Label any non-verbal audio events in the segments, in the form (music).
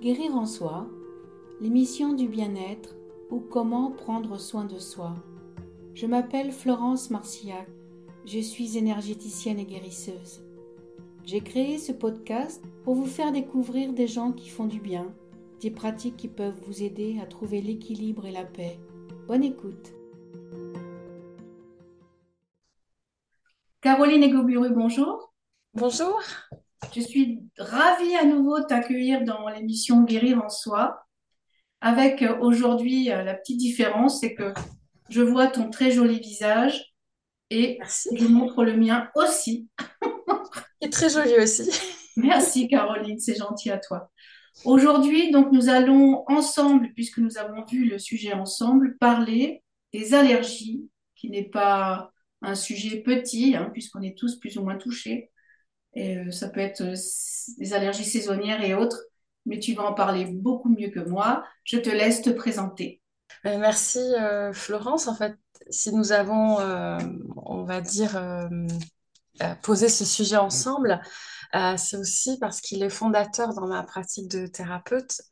Guérir en soi, l'émission du bien-être ou comment prendre soin de soi. Je m'appelle Florence Marcillac, je suis énergéticienne et guérisseuse. J'ai créé ce podcast pour vous faire découvrir des gens qui font du bien, des pratiques qui peuvent vous aider à trouver l'équilibre et la paix. Bonne écoute. Caroline Egoburu, bonjour. Bonjour. Je suis ravie à nouveau de t'accueillir dans l'émission Guérir en soi. Avec euh, aujourd'hui euh, la petite différence, c'est que je vois ton très joli visage et je montre le mien aussi. Est très joli aussi. (laughs) Merci Caroline, c'est gentil à toi. Aujourd'hui, donc, nous allons ensemble, puisque nous avons vu le sujet ensemble, parler des allergies, qui n'est pas un sujet petit, hein, puisqu'on est tous plus ou moins touchés. Et euh, ça peut être euh, des allergies saisonnières et autres, mais tu vas en parler beaucoup mieux que moi. Je te laisse te présenter. Euh, merci Florence. En fait, si nous avons, on va dire, posé ce sujet ensemble, c'est aussi parce qu'il est fondateur dans ma pratique de thérapeute.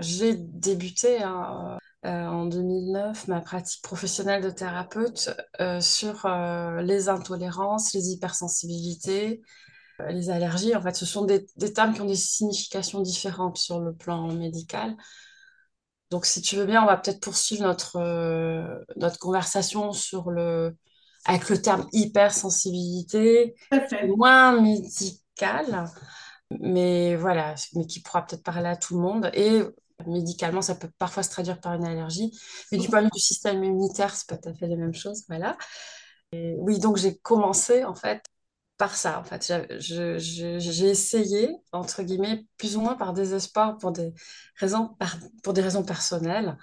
J'ai débuté hein, en 2009 ma pratique professionnelle de thérapeute sur les intolérances, les hypersensibilités, les allergies, en fait, ce sont des, termes qui ont des significations différentes sur le plan médical. Donc, si tu veux bien, on va peut-être poursuivre notre, euh, notre conversation sur le, avec le terme hypersensibilité, moins médical, mais voilà, mais qui pourra peut-être parler à tout le monde. Et médicalement, ça peut parfois se traduire par une allergie, mais du point de vue du système immunitaire, c'est pas tout à fait la même chose, voilà. oui, donc j'ai commencé en fait par ça, en fait. J'ai essayé, entre guillemets, plus ou moins par désespoir, pour des raisons, pour des raisons personnelles,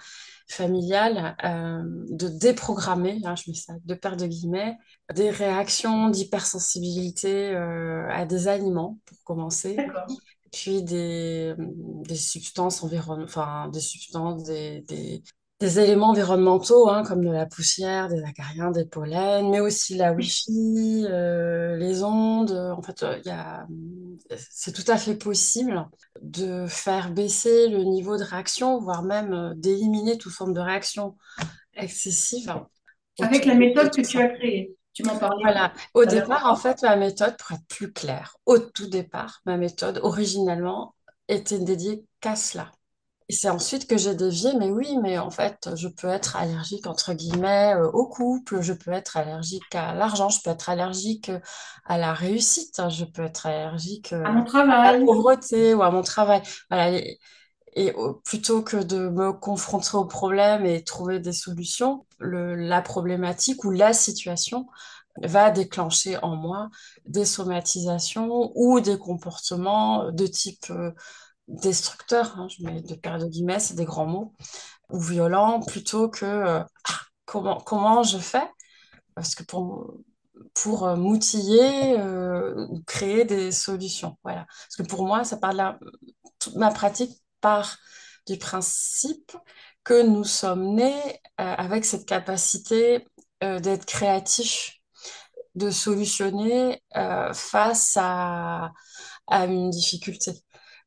familiales, euh, de déprogrammer, hein, je mets ça de paire de guillemets, des réactions d'hypersensibilité euh, à des aliments, pour commencer. Puis des, des substances environnementales, enfin, des substances, des, des éléments environnementaux, hein, comme de la poussière, des acariens, des pollens, mais aussi la Wi-Fi, euh, les ondes. En fait, euh, il y a, c'est tout à fait possible de faire baisser le niveau de réaction, voire même euh, d'éliminer toute forme de réaction excessive. Avec la méthode que tu as créée. Tu m'en parlais. Voilà. Au départ, en fait, ma méthode, pour être plus claire, au tout départ, ma méthode, originellement, était dédiée qu'à cela. Et c'est ensuite que j'ai dévié, mais oui, mais en fait, je peux être allergique, entre guillemets, euh, au couple, je peux être allergique à l'argent, je peux être allergique euh, à la réussite, je peux être allergique à mon travail. à la pauvreté ou à mon travail. Voilà. Et, et plutôt que de me confronter au problème et trouver des solutions, le, la problématique ou la situation va déclencher en moi des somatisations ou des comportements de type euh, destructeur, hein, je mets de paires de guillemets, c'est des grands mots, ou violent, plutôt que euh, ah, comment, comment je fais? Parce que pour, pour euh, m'outiller, euh, créer des solutions. Voilà. Parce que pour moi, ça parle ma pratique part du principe que nous sommes nés avec cette capacité d'être créatifs, de solutionner face à, à une difficulté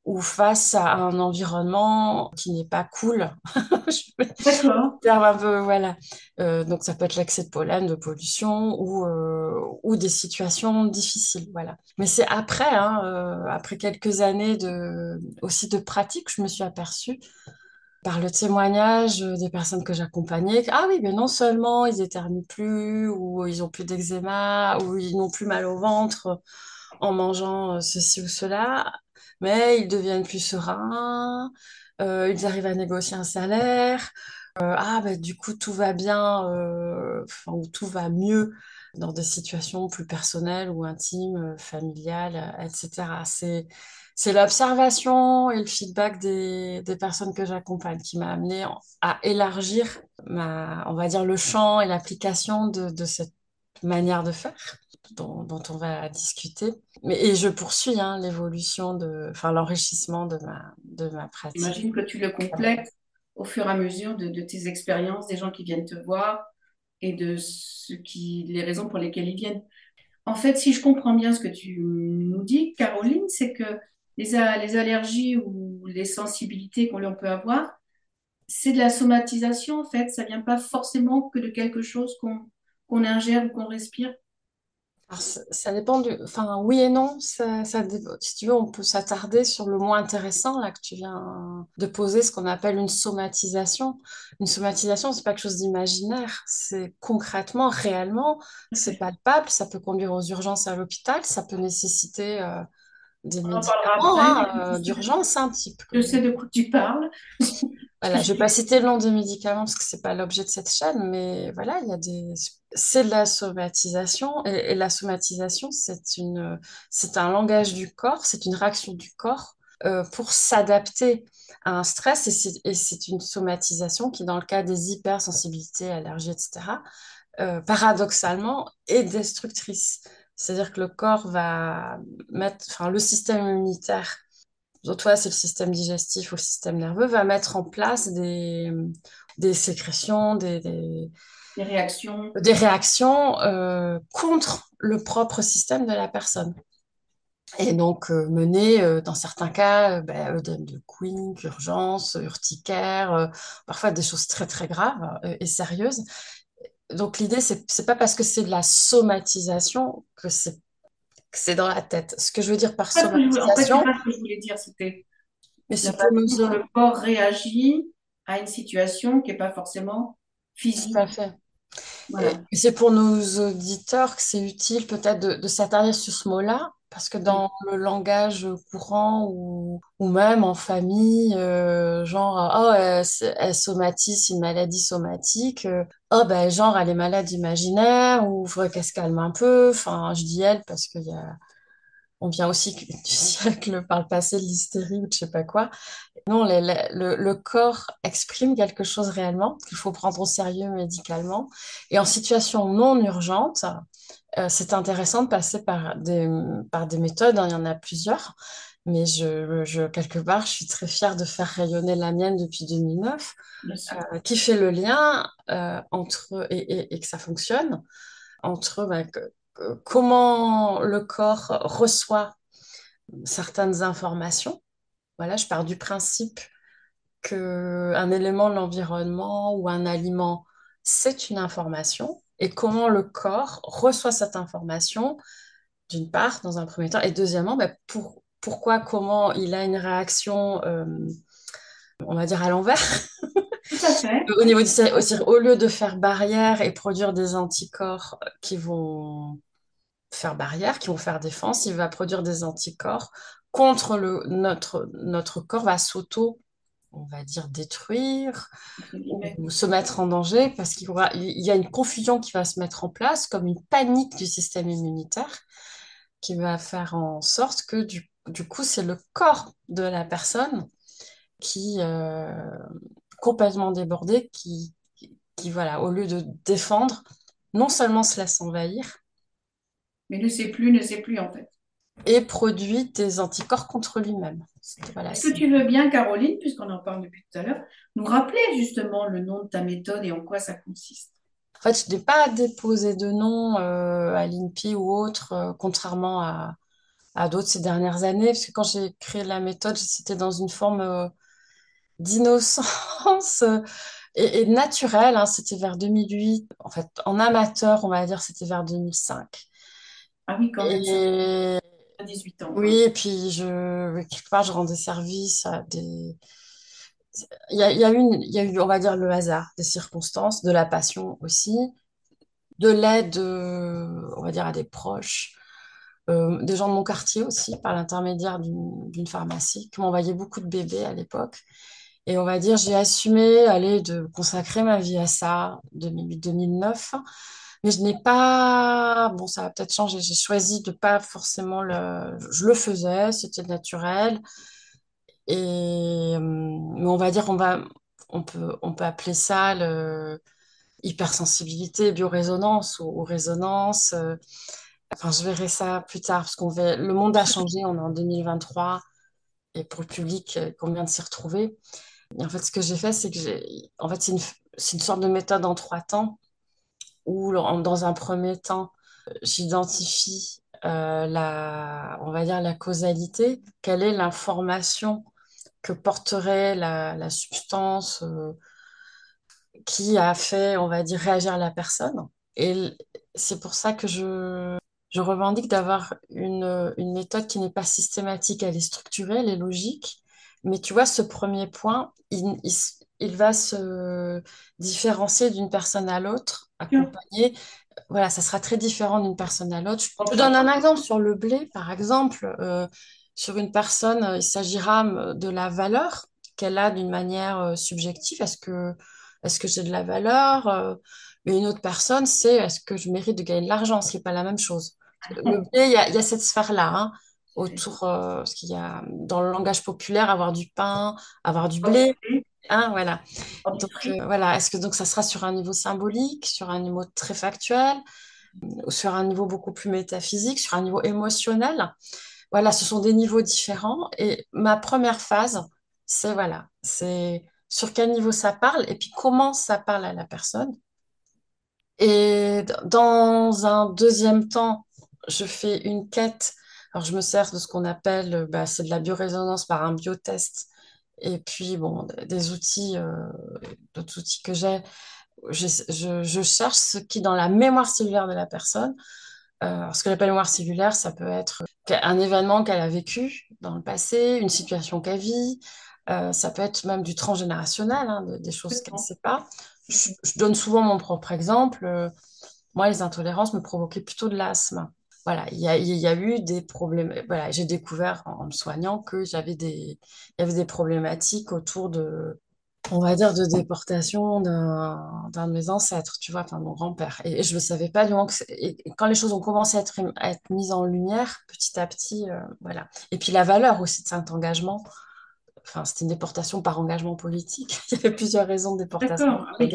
ou face à un environnement qui n'est pas cool. (laughs) D'accord. un peu, voilà. Euh, donc ça peut être l'excès de pollen, de pollution ou, euh, ou des situations difficiles, voilà. Mais c'est après, hein, euh, après quelques années de, aussi de pratique, je me suis aperçue par le témoignage des personnes que j'accompagnais, ah oui, mais non seulement ils éternuent plus, ou ils ont plus d'eczéma, ou ils n'ont plus mal au ventre en mangeant ceci ou cela, mais ils deviennent plus sereins, euh, ils arrivent à négocier un salaire. Euh, ah, bah, du coup, tout va bien, euh, ou tout va mieux dans des situations plus personnelles ou intimes, familiales, etc. C'est, l'observation et le feedback des, personnes que j'accompagne qui m'a amené à élargir on va dire, le champ et l'application de cette manière de faire dont, on va discuter. Mais, et je poursuis hein, l'évolution, de, enfin l'enrichissement de ma, de ma pratique. J'imagine que tu le complètes au fur et à mesure de, tes expériences, des gens qui viennent te voir et de ce qui, les raisons pour lesquelles ils viennent. En fait, si je comprends bien ce que tu nous dis, Caroline, c'est que les, les allergies ou les sensibilités qu'on peut avoir, c'est de la somatisation en fait. Ça vient pas forcément que de quelque chose qu'on ingère ou qu'on respire. Alors, ça, ça dépend du... Enfin, oui et non. Ça, ça dé- si tu veux, on peut s'attarder sur le mot intéressant là que tu viens de poser, ce qu'on appelle une somatisation. Une somatisation, c'est pas quelque chose d'imaginaire. C'est concrètement, réellement, c'est palpable. Ça peut conduire aux urgences à l'hôpital. Ça peut nécessiter euh, des On médicaments hein, euh, d'urgence, un type. Je sais de quoi tu parles. Voilà, je vais pas citer le nom des médicaments parce que c'est pas l'objet de cette chaîne, mais voilà, il y a des, c'est de la somatisation et, la somatisation, c'est une, c'est un langage du corps, c'est une réaction du corps euh, pour s'adapter à un stress et c'est, une somatisation qui, dans le cas des hypersensibilités, allergies, etc., euh, paradoxalement, est destructrice. C'est-à-dire que le corps va mettre, enfin, le système immunitaire toi, c'est le système digestif ou le système nerveux, va mettre en place des, des sécrétions, des, Réactions. des réactions euh, contre le propre système de la personne. Et donc, euh, mener, euh, dans certains cas, euh, ben, œdème de Queen, urgence, urticaire, parfois des choses très, très graves et sérieuses. Donc, l'idée, c'est, c'est pas parce que c'est de la somatisation que c'est, c'est dans la tête. Ce que je veux dire par voulais- En fait, c'est somatisation, pas ce que je voulais dire. C'était mais c'est le corps réagit à une situation qui n'est pas forcément tout à physique. fait. Voilà. c'est pour nos auditeurs que c'est utile peut-être de, de s'attarder sur ce mot-là, parce que dans le langage courant ou, ou même en famille, euh, genre, oh, elle, s- elle somatise une maladie somatique, euh, oh, ben, genre, elle est malade imaginaire, ou il faudrait qu'elle se calme un peu. Enfin, je dis elle parce qu'il y a, on vient aussi du siècle par le passé de l'hystérie ou de je sais pas quoi. Non, le, le- le- le corps exprime quelque chose réellement qu'il faut prendre au sérieux médicalement. Et en situation non urgente, euh, c'est intéressant de passer par des, par des méthodes, hein, il y en a plusieurs, mais je, je- quelque part, je suis très fière de faire rayonner la mienne depuis 2009, Bien sûr. euh, qui fait le lien euh, entre, et, et- et que ça fonctionne, entre bah, que- comment le corps reçoit certaines informations. Voilà, je pars du principe qu'un élément de l'environnement ou un aliment, c'est une information et comment le corps reçoit cette information, d'une part, dans un premier temps, et deuxièmement, ben, pour, pourquoi, comment il a une réaction, euh, on va dire, à l'envers. Tout à fait. Au niveau du, au lieu de faire barrière et produire des anticorps qui vont faire barrière, qui vont faire défense, il va produire des anticorps contre le, notre, notre corps va s'auto on va dire, détruire ou se mettre en danger parce qu'il il y a une confusion qui va se mettre en place, comme une panique du système immunitaire qui va faire en sorte que du, du coup, c'est le corps de la personne qui, euh, complètement débordé, qui, qui, voilà, au lieu de défendre, non seulement se laisse envahir, Mais ne sait plus, ne sait plus en fait. et produit des anticorps contre lui-même. Voilà, Est-ce que tu veux bien, Caroline, puisqu'on en parle depuis tout à l'heure, nous rappeler justement le nom de ta méthode et en quoi ça consiste? En fait, je n'ai pas déposé de nom euh, à l'INPI ou autre, euh, contrairement à, à d'autres ces dernières années, parce que quand j'ai créé la méthode, c'était dans une forme euh, d'innocence euh, et, et naturelle. hein. c'était vers 2008. En fait, en amateur, on va dire, c'était vers 2005. Ah oui, quand même, Et fait 18 ans. oui, et puis je, quelque part, je rendais service à des. Il y a, il y a eu, une- il y a eu, on va dire, le hasard, des circonstances, de la passion aussi, de l'aide, euh, on va dire, à des proches, euh, des gens de mon quartier aussi, par l'intermédiaire d'une d'une pharmacie, qui m'envoyait beaucoup de bébés à l'époque. Et on va dire, j'ai assumé, aller de consacrer ma vie à ça, 2008-2009. Mais je n'ai pas, bon, ça va peut-être changer. J'ai choisi de pas forcément le, je le faisais, c'était naturel. Et, euh, mais on va dire, on va, on peut, on peut appeler ça le hypersensibilité, biorésonance ou, résonance. euh, Enfin, je verrai ça plus tard parce qu'on va... le monde a changé, on est en 2023 et pour le public, euh, qu'on vient de s'y retrouver. Et en fait, ce que j'ai fait, c'est que j'ai, en fait, c'est une, c'est une sorte de méthode en trois temps où, dans un premier temps, euh, j'identifie euh, la, on va dire la causalité. Quelle est l'information que porterait la, substance euh, qui a fait, on va dire, réagir la personne? Et c'est pour ça que je, je revendique d'avoir une, une méthode qui n'est pas systématique, elle est structurée, elle est logique. Mais tu vois, ce premier point, il, il il va se différencier d'une personne à l'autre, accompagné. Voilà, ça sera très différent d'une personne à l'autre. Je te donne un exemple sur le blé, par exemple. Euh, sur une personne, euh, il s'agira euh, de la valeur qu'elle a d'une manière subjective. Est-ce que, est-ce que j'ai de la valeur? Mais une autre personne, c'est est-ce que je mérite de gagner de l'argent, ce qui n'est pas la même chose. Le (laughs) blé, il y a, il y a cette sphère-là, hein, autour, euh, parce qu'il y a dans le langage populaire, avoir du pain, avoir du blé, hein, voilà. Donc euh, voilà, est-ce que donc ça sera sur un niveau symbolique, sur un niveau très factuel, ou sur un niveau beaucoup plus métaphysique, sur un niveau émotionnel? Voilà, ce sont des niveaux différents. Et ma première phase, c'est voilà, c'est sur quel niveau ça parle et puis comment ça parle à la personne. Et dans un deuxième temps, je fais une quête. Alors, je me sers de ce qu'on appelle, bah, c'est de la biorésonance par un biotest. Et puis, bon, des outils, euh, d'autres outils que j'ai. Je, je- je cherche ce qui, dans la mémoire cellulaire de la personne, euh, ce que j'appelle mémoire cellulaire, ça peut être un événement qu'elle a vécu dans le passé, une situation qu'elle vit. Euh, ça peut être même du transgénérationnel, hein, de- des choses qu'elle ne Complètement. sait pas. Je, je donne souvent mon propre exemple. Euh, moi, les intolérances me provoquaient plutôt de l'asthme. Voilà, il y a, eu des problèmes. Voilà, j'ai découvert en, me soignant que j'avais des, y avait des problématiques autour de, on va dire, de déportation d'un de mes ancêtres, tu vois, enfin mon grand-père. Et, je ne le savais pas. Et, et quand les choses ont commencé à être, à être mises en lumière, petit à petit, euh, voilà. Et puis la valeur aussi de cet engagement. Enfin, c'était une déportation par engagement politique. (laughs) Il y avait plusieurs raisons de déportation oui.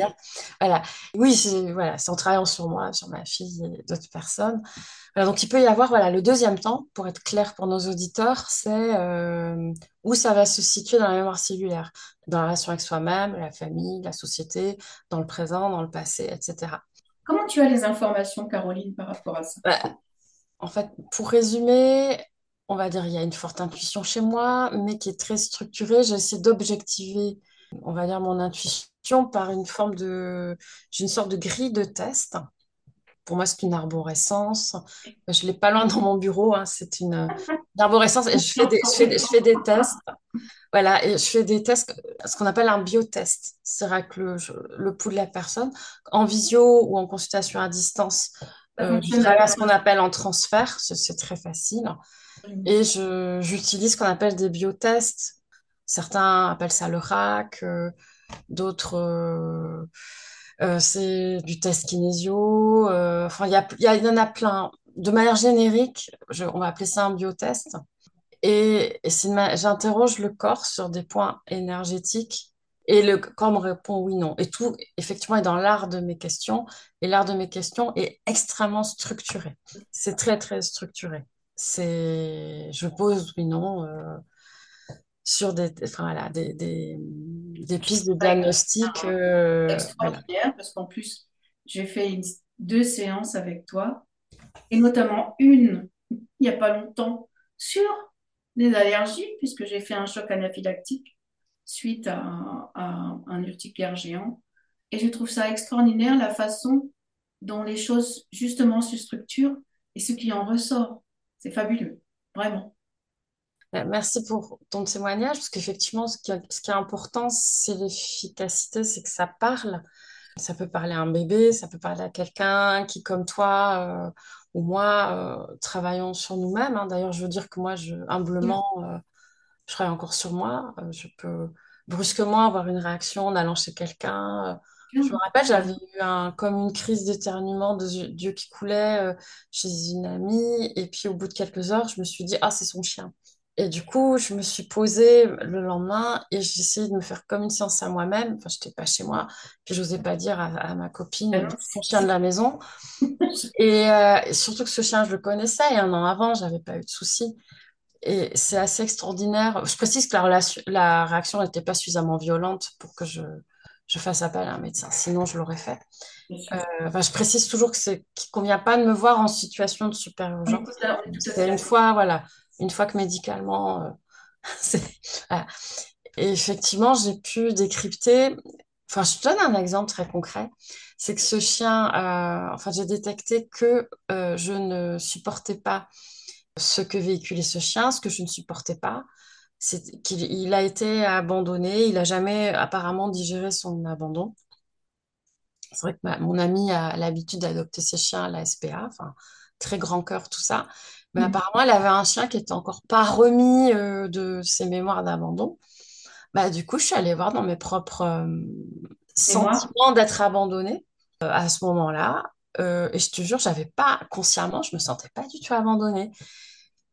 Voilà. Oui, c'est voilà, c'est en travaillant sur moi, sur ma fille et d'autres personnes. Voilà, donc il peut y avoir, voilà, le deuxième temps, pour être clair pour nos auditeurs, c'est euh, où ça va se situer dans la mémoire cellulaire, dans la relation avec soi-même, la famille, la société, dans le présent, dans le passé, etc. Comment tu as les informations, Caroline, par rapport à ça? Bah, en fait, pour résumer, on va dire il y a une forte intuition chez moi, mais qui est très structurée. J'essaie d'objectiver, on va dire, mon intuition par une forme de... J'ai une sorte de grille de test. Pour moi, c'est une arborescence. Je l'ai pas loin dans mon bureau. hein. C'est une, une arborescence et je fais des, je fais des, je fais des tests. Voilà, et je fais des tests, ce qu'on appelle un biotest. C'est-à-dire que le, le pouls de la personne, en visio ou en consultation à distance, euh, je travaille à ce qu'on appelle en transfert. C'est très facile. Et j'utilise ce qu'on appelle des biotests. Certains appellent ça le RAC, euh, d'autres, euh, euh, c'est du test kinésio. enfin, il y y y en a plein. De manière générique, on va appeler ça un biotest. Et, et j'interroge le corps sur des points énergétiques. Et le corps me répond oui, non. Et tout, effectivement, est dans l'art de mes questions. Et l'art de mes questions est extrêmement structuré. C'est très, très structuré. C'est, je pose oui, non euh, sur des, enfin, voilà, des, des, des pistes de diagnostic. euh, voilà. parce qu'en plus, j'ai fait une- deux séances avec toi et notamment une il n'y a pas longtemps sur les allergies puisque j'ai fait un choc anaphylactique suite à à un urticaire géant. Et je trouve ça extraordinaire la façon dont les choses justement se structurent et ce qui en ressort. C'est fabuleux, vraiment. Euh, Merci pour ton témoignage, parce qu'effectivement, ce ce qui est important, c'est l'efficacité, c'est que ça parle. Ça peut parler à un bébé, ça peut parler à quelqu'un qui, comme toi euh, ou moi, euh, travaillons sur nous-mêmes. hein. D'ailleurs, je veux dire que moi, je, humblement, euh, je travaille encore sur moi. Je peux brusquement avoir une réaction en allant chez quelqu'un. Je me rappelle, j'avais eu un, comme une crise d'éternuement, de d'yeux qui coulait euh, chez une amie. Et puis, au bout de quelques heures, je me suis dit, ah, c'est son chien. Et du coup, je me suis posée le lendemain et j'ai essayé de me faire comme une séance à moi-même. Enfin, je n'étais pas chez moi. Puis, j'osais pas dire à, à ma copine, son chien de la maison. (laughs) Et euh, surtout que ce chien, je le connaissais. Et un an avant, j'avais pas eu de soucis. Et c'est assez extraordinaire. Je précise que la réaction n'était pas suffisamment violente pour que je, je fasse appel à un médecin. Sinon, je l'aurais fait. Euh, enfin, je précise toujours que c'est qu'il convient pas de me voir en situation de super urgence. C'est une fois, voilà, une fois que médicalement, euh, (laughs) c'est, voilà. Et effectivement, j'ai pu décrypter. Enfin, je te donne un exemple très concret. C'est que ce chien, euh, enfin, j'ai détecté que je ne supportais pas ce que véhiculait ce chien. Ce que je ne supportais pas, qu'il il a été abandonné. Il n'a jamais apparemment digéré son abandon. C'est vrai que ma- mon ami a l'habitude d'adopter ses chiens à la SPA, enfin, très grand cœur, tout ça. Mais Mm. apparemment, elle avait un chien qui était encore pas remis euh, de ses mémoires d'abandon. Bah, du coup, je suis allée voir dans mes propres euh, sentiments d'être abandonnée euh, à ce moment-là. Et je te jure, j'avais pas, consciemment, je me sentais pas du tout abandonnée.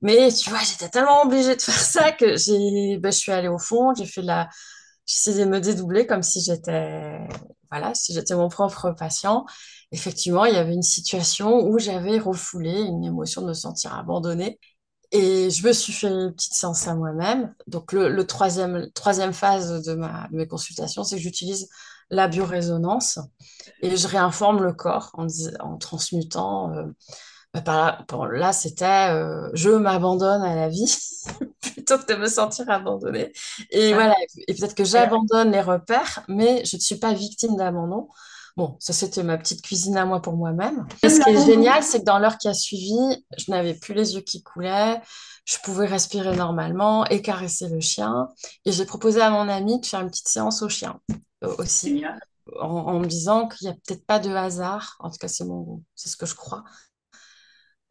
Mais tu vois, j'étais tellement obligée de faire ça que j'ai, ben, je suis allée au fond, j'ai fait la, essayé de me dédoubler comme si j'étais, voilà, si j'étais mon propre patient. Effectivement, il y avait une situation où j'avais refoulé une émotion de me sentir abandonnée. Et je me suis fait une petite séance à moi-même. Donc, le, troisième, troisième phase de, ma, de mes consultations, c'est que j'utilise la biorésonance et je réinforme le corps en transmutant. euh, bah, là, c'était euh, je m'abandonne à la vie (laughs) plutôt que de me sentir abandonnée. Et voilà, et peut-être que j'abandonne les repères, mais je ne suis pas victime d'abandon. Bon, ça, c'était ma petite cuisine à moi pour moi-même. Ce qui est génial, c'est que dans l'heure qui a suivi, je n'avais plus les yeux qui coulaient, je pouvais respirer normalement et caresser le chien. Et j'ai proposé à mon ami de faire une petite séance au chien euh, aussi, en, en me disant qu'il n'y a peut-être pas de hasard, en tout cas, c'est mon, c'est ce que je crois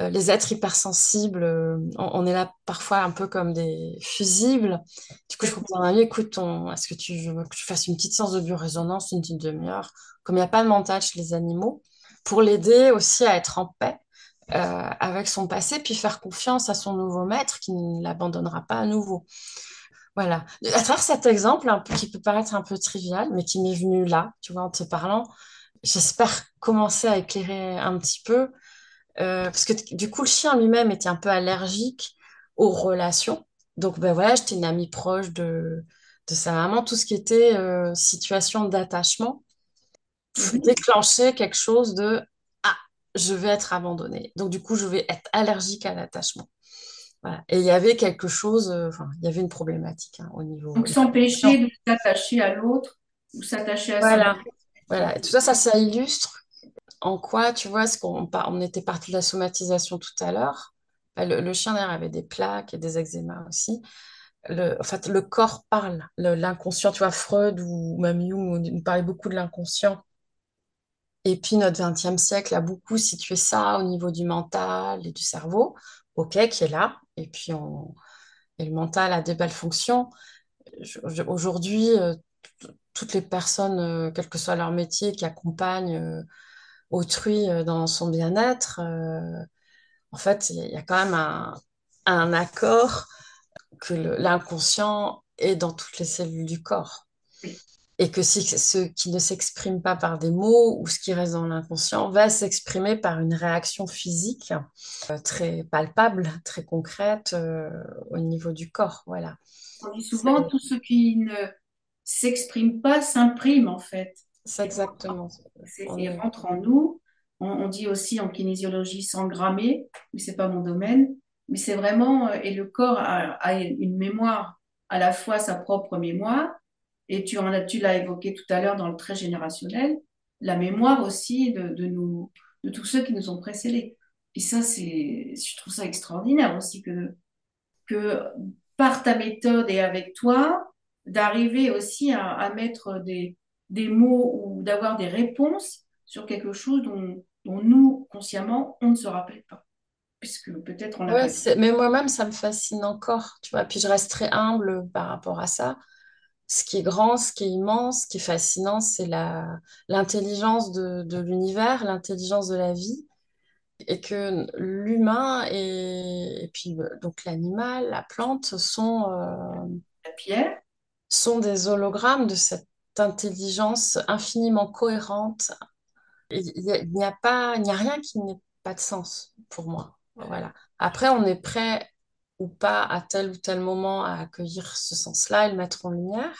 les êtres hypersensibles, euh, on, est là parfois un peu comme des fusibles. Du coup, je propose à un écoute, est-ce que tu veux que je fasse une petite séance de biorésonance, une petite demi-heure, comme il n'y a pas de mental chez les animaux, pour l'aider aussi à être en paix euh, avec son passé, puis faire confiance à son nouveau maître qui ne l'abandonnera pas à nouveau. Voilà. À travers cet exemple, qui peut paraître un peu trivial, mais qui m'est venu là, tu vois, en te parlant, j'espère commencer à éclairer un petit peu euh, parce que du coup, le chien lui-même était un peu allergique aux relations. Donc, ben voilà, j'étais une amie proche de, de sa maman. Tout ce qui était euh, situation d'attachement déclenchait quelque chose de Ah, je vais être abandonnée. Donc, du coup, je vais être allergique à l'attachement. Voilà. Et il y avait quelque chose, euh, il y avait une problématique hein, au niveau Donc, s'empêcher de s'attacher à l'autre ou s'attacher à. Voilà. Voilà. Et tout ça, ça, ça illustre en quoi, tu vois, ce qu'on on était parti de la somatisation tout à l'heure? Bah, Le, chien d'ailleurs avait des plaques et des eczémas aussi. En fait, le corps parle, Le- l'inconscient, tu vois, Freud ou même Jung nous parlait beaucoup de l'inconscient. Et puis notre XXe siècle a beaucoup situé ça au niveau du mental et du cerveau, ok, qui est là. Et puis et le mental a des belles fonctions. Aujourd'hui, euh, toutes les personnes, euh, quel que soit leur métier, qui accompagnent euh, autrui euh, dans son bien-être, euh, en fait, il y, a quand même un, un accord que l'inconscient est dans toutes les cellules du corps. Et que si ce qui ne s'exprime pas par des mots ou ce qui reste dans l'inconscient va s'exprimer par une réaction physique euh, très palpable, très concrète euh, au niveau du corps. Voilà. On dit souvent, tout ce qui ne s'exprime pas s'imprime en fait. C'est exactement. ça. c'est- On et est... rentre en nous. On, on dit aussi en kinésiologie s'engrammer, mais c'est pas mon domaine. Mais c'est vraiment, euh, et le corps a, a une mémoire, à la fois sa propre mémoire, et tu en as, tu l'as évoqué tout à l'heure dans le trait générationnel, la mémoire aussi de, de nous, de tous ceux qui nous ont précédés. Et ça, c'est, je trouve ça extraordinaire aussi que, que par ta méthode et avec toi, d'arriver aussi à, à mettre des, des mots ou d'avoir des réponses sur quelque chose dont, dont nous, consciemment, on ne se rappelle pas, puisque peut-être on Ouais, c'est- mais moi-même, ça me fascine encore, tu vois. Puis je reste très humble par rapport à ça. Ce qui est grand, ce qui est immense, ce qui est fascinant, c'est l'intelligence de, de l'univers, l'intelligence de la vie, et que l'humain et, et puis euh, donc l'animal, la plante sont, euh, la pierre. sont des hologrammes de cette intelligence infiniment cohérente. Il a- n'y a pas, il n'y a rien qui n'ait pas de sens pour moi. Voilà. Après, on est prêt ou pas à tel ou tel moment à accueillir ce sens-là et le mettre en lumière.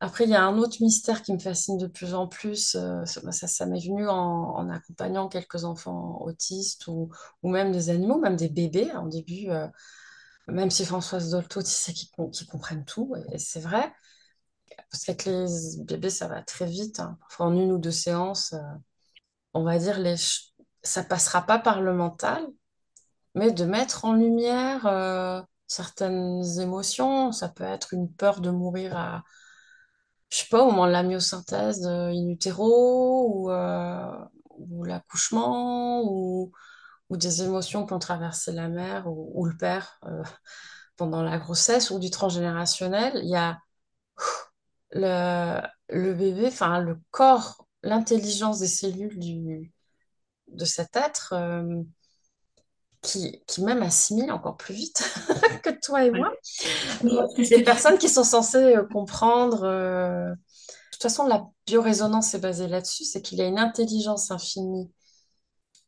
Après, il y a un autre mystère qui me fascine de plus en plus. euh, ça, ça, ça m'est venu en, en accompagnant quelques enfants autistes ou, ou même des animaux, même des bébés. En début, euh, Même si Françoise Dolto disait qu'ils qu'ils comprennent tout, et c'est vrai, parce qu'avec les bébés, ça va très vite. hein. Parfois, en une ou deux séances, euh, on va dire, les ça passera pas par le mental, mais de mettre en lumière euh, certaines émotions. Ça peut être une peur de mourir à, je sais pas, au moment de la myosynthèse euh, in utero, ou, ou l'accouchement, ou, ou des émotions qui ont traversé la mère ou, le père (laughs) pendant la grossesse, ou du transgénérationnel. Il y a le, le bébé, enfin le corps, l'intelligence des cellules du, de cet être euh, qui, qui même assimile encore plus vite (laughs) que toi et moi. Des personnes qui sont censées euh, comprendre. euh, De toute façon, la biorésonance est basée là-dessus, c'est qu'il y a une intelligence infinie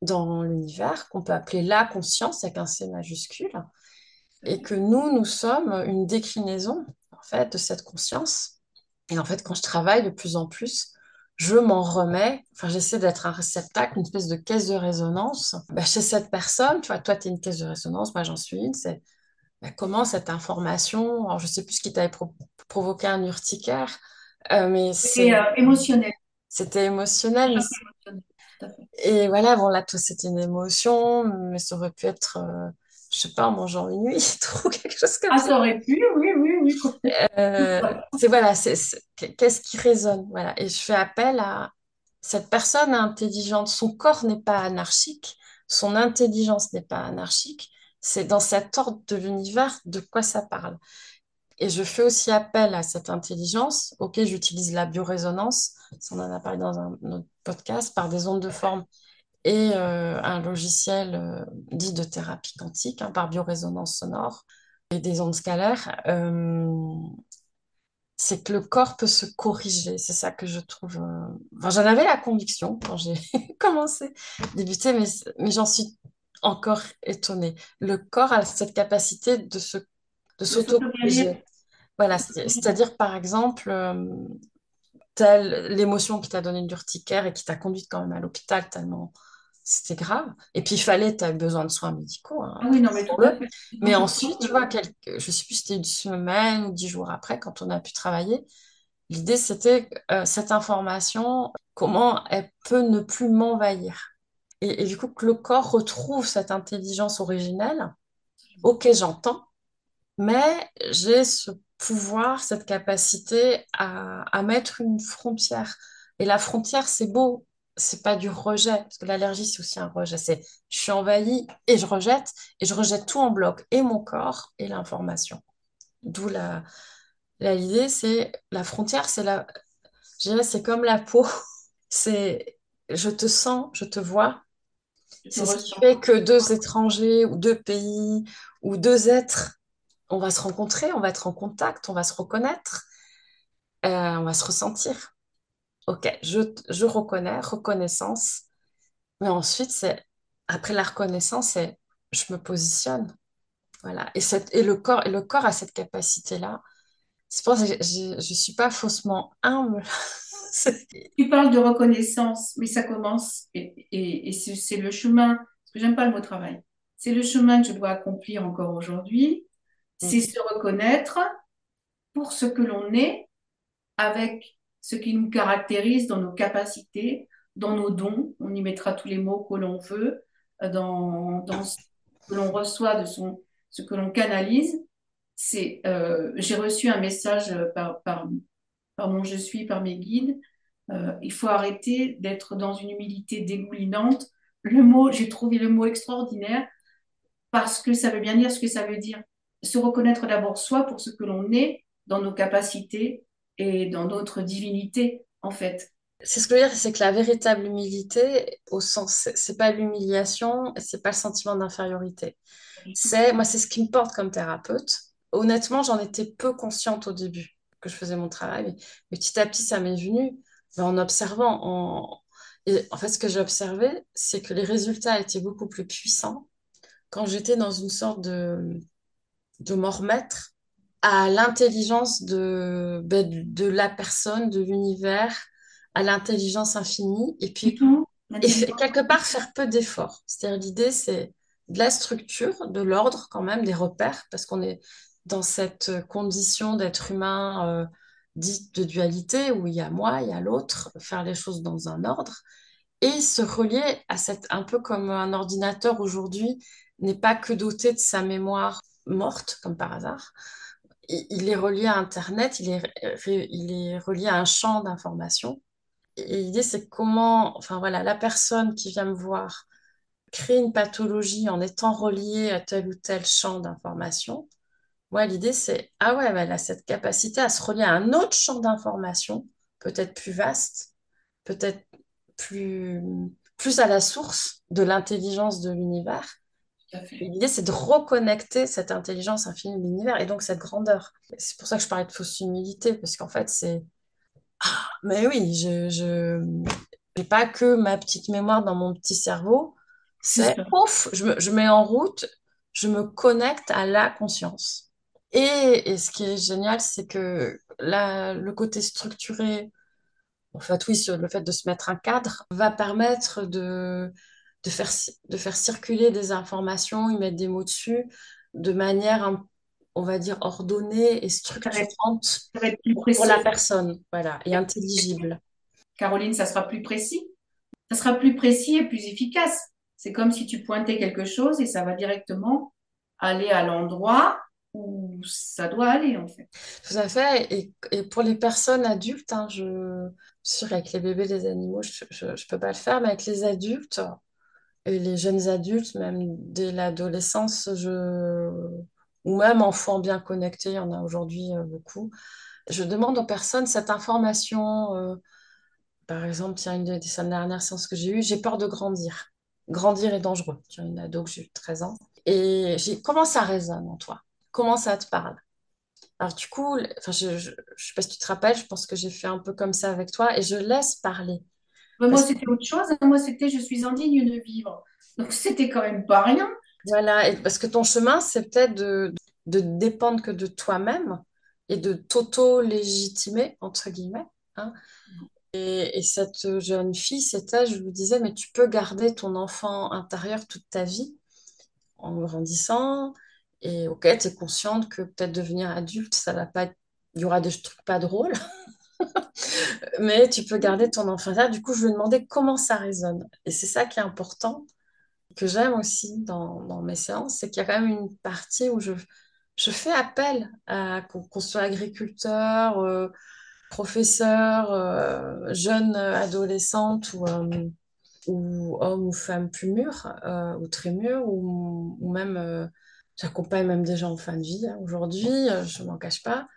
dans l'univers qu'on peut appeler la conscience avec un C majuscule, et que nous, nous sommes une déclinaison en fait de cette conscience. Et en fait, quand je travaille de plus en plus, je m'en remets, enfin, j'essaie d'être un réceptacle, une espèce de caisse de résonance. Bah, chez cette personne, tu vois, toi, tu es une caisse de résonance, moi, j'en suis une. C'est bah, comment cette information, alors, je sais plus ce qui t'avait pro- provoqué un urticaire, euh, mais c'est euh, émotionnel. c'était émotionnel. et voilà, bon, là, toi, c'était une émotion, mais ça aurait pu être, euh, je sais pas, en mangeant une huître (laughs) ou quelque chose comme Ah, ça. ça aurait pu, oui, oui, oui. Euh, c'est voilà, c'est- qu'est-ce qui résonne, voilà. Et je fais appel à cette personne intelligente. Son corps n'est pas anarchique, son intelligence n'est pas anarchique. C'est dans cet ordre de l'univers de quoi ça parle. Et je fais aussi appel à cette intelligence. Ok, j'utilise la biorésonance, ça, on en a parlé dans un autre podcast, par des ondes de forme et euh, un logiciel euh, dit de thérapie quantique, hein, par biorésonance sonore et des ondes scalaires. Euh, c'est que le corps peut se corriger. C'est ça que je trouve. Enfin, j'en avais la conviction quand j'ai (laughs) commencé, débuté, mais, mais j'en suis encore étonnée. Le corps a cette capacité de se, de s'auto-corriger. Voilà, c'est- c'est-à-dire par exemple, telle l'émotion qui t'a donné de l'urticaire et qui t'a conduite quand même à l'hôpital tellement c'était grave. Et puis il fallait, tu as besoin de soins médicaux, hein, Ah oui, non, mais tout à disons-le. fait. Mais ensuite, tu vois, que quelques, je sais plus si c'était une semaine ou dix jours après, quand on a pu travailler, l'idée c'était euh, cette information, comment elle peut ne plus m'envahir. Et, et du coup, que le corps retrouve cette intelligence originelle. Ok, j'entends, mais j'ai ce pouvoir, cette capacité à, à mettre une frontière. Et la frontière, c'est beau, c'est pas du rejet, parce que l'allergie, c'est aussi un rejet. C'est je suis envahie et je rejette, et je rejette tout en bloc, et mon corps et l'information. D'où la, l'idée, c'est la frontière, c'est la, je dirais, c'est comme la peau. (laughs) C'est je te sens, je te vois. C'est ce qui fait que deux étrangers ou deux pays ou deux êtres on va se rencontrer, on va être en contact, on va se reconnaître, euh, on va se ressentir. Ok, je, je reconnais, reconnaissance. Mais ensuite, c'est après la reconnaissance, c'est je me positionne. Voilà. Et, cette, et, le corps, et le corps a cette capacité-là. C'est pour ça que je ne suis pas faussement humble. (laughs) Tu parles de reconnaissance, mais ça commence, et, et, et c'est c'est le chemin, parce que j'aime pas le mot travail, c'est le chemin que je dois accomplir encore aujourd'hui, c'est se reconnaître pour ce que l'on est, avec ce qui nous caractérise dans nos capacités, dans nos dons, on y mettra tous les mots que l'on veut, euh, dans, ce que l'on reçoit, de son, ce que l'on canalise. C'est, euh, j'ai reçu un message par, par, par mon je suis, par mes guides. Euh, il faut arrêter d'être dans une humilité dégoulinante. Le mot, j'ai trouvé le mot extraordinaire parce que ça veut bien dire ce que ça veut dire. Se reconnaître d'abord soi pour ce que l'on est dans nos capacités et dans notre divinité, en fait. C'est ce que je veux dire, c'est que la véritable humilité, au sens, c'est pas l'humiliation, c'est pas le sentiment d'infériorité. C'est, moi, c'est ce qui me porte comme thérapeute. Honnêtement, j'en étais peu consciente au début que je faisais mon travail, mais, petit à petit, ça m'est venu en observant. En fait, ce que j'ai observé, c'est que les résultats étaient beaucoup plus puissants quand j'étais dans une sorte de, de m'en remettre à l'intelligence de, ben, de de la personne, de l'univers, à l'intelligence infinie, et puis tout, et quelque part faire peu d'efforts. C'est-à-dire l'idée, c'est de la structure, de l'ordre quand même, des repères, parce qu'on est dans cette condition d'être humain euh, dite de dualité, où il y a moi, il y a l'autre, faire les choses dans un ordre, et se relier à cette, un peu comme un ordinateur aujourd'hui n'est pas que doté de sa mémoire morte, comme par hasard, il est relié à Internet, il est, est relié à un champ d'information. Et l'idée, c'est comment, enfin voilà, la personne qui vient me voir crée une pathologie en étant reliée à tel ou tel champ d'information. Moi, l'idée, c'est, ah ouais, elle a cette capacité à se relier à un autre champ d'information, peut-être plus vaste, peut-être plus, plus à la source de l'intelligence de l'univers. L'idée, c'est de reconnecter cette intelligence infinie de l'univers et donc cette grandeur. C'est pour ça que je parlais de fausse humilité, parce qu'en fait, c'est... Ah, mais oui, je, je n'ai pas que ma petite mémoire dans mon petit cerveau. C'est ouf, je, me, je mets en route, je me connecte à la conscience. Et, et ce qui est génial, c'est que là, le côté structuré, en fait, oui, le fait de se mettre un cadre va permettre de, de faire, de faire circuler des informations, y mettre des mots dessus, de manière, on va dire, ordonnée et structurante pour la personne, voilà, et intelligible. Caroline, ça sera plus précis. Ça sera plus précis et plus efficace. C'est comme si tu pointais quelque chose et ça va directement aller à l'endroit où ça doit aller, en fait. Tout à fait. Et, et pour les personnes adultes, hein, je sûr avec les bébés, les animaux, je ne peux pas le faire, mais avec les adultes, et les jeunes adultes, même dès l'adolescence, je... ou même enfants bien connectés, il y en a aujourd'hui euh, beaucoup, je demande aux personnes cette information. Euh, par exemple, tiens, une des dernières séances que j'ai eues, j'ai peur de grandir. Grandir est dangereux. J'ai une ado que j'ai eu 13 ans. Et j'ai comment ça résonne en toi? Comment ça te parle? Alors du coup, enfin, je ne sais pas si tu te rappelles, je pense que j'ai fait un peu comme ça avec toi et je laisse parler moi, c'était autre chose. Moi, c'était je suis indigne de vivre. Donc, c'était quand même pas rien. Voilà, et parce que ton chemin, c'est peut-être de, de dépendre que de toi-même et de t'auto-légitimer, entre guillemets. Hein. Et, et, cette jeune fille, c'était, je vous disais, mais tu peux garder ton enfant intérieur toute ta vie en grandissant. Et ok, tu es consciente que peut-être devenir adulte, ça va pas il y aura des trucs pas drôles. (laughs) mais tu peux garder ton enfant là. Du coup, je lui ai demandé comment ça résonne. Et c'est ça qui est important, que j'aime aussi dans, mes séances, c'est qu'il y a quand même une partie où je, je fais appel à qu'on soit agriculteur, euh, professeur, euh, jeune adolescente ou, euh, ou homme ou femme plus mûr ou très mûr, ou, ou même, j'accompagne même des gens en fin de vie hein, aujourd'hui, je ne m'en cache pas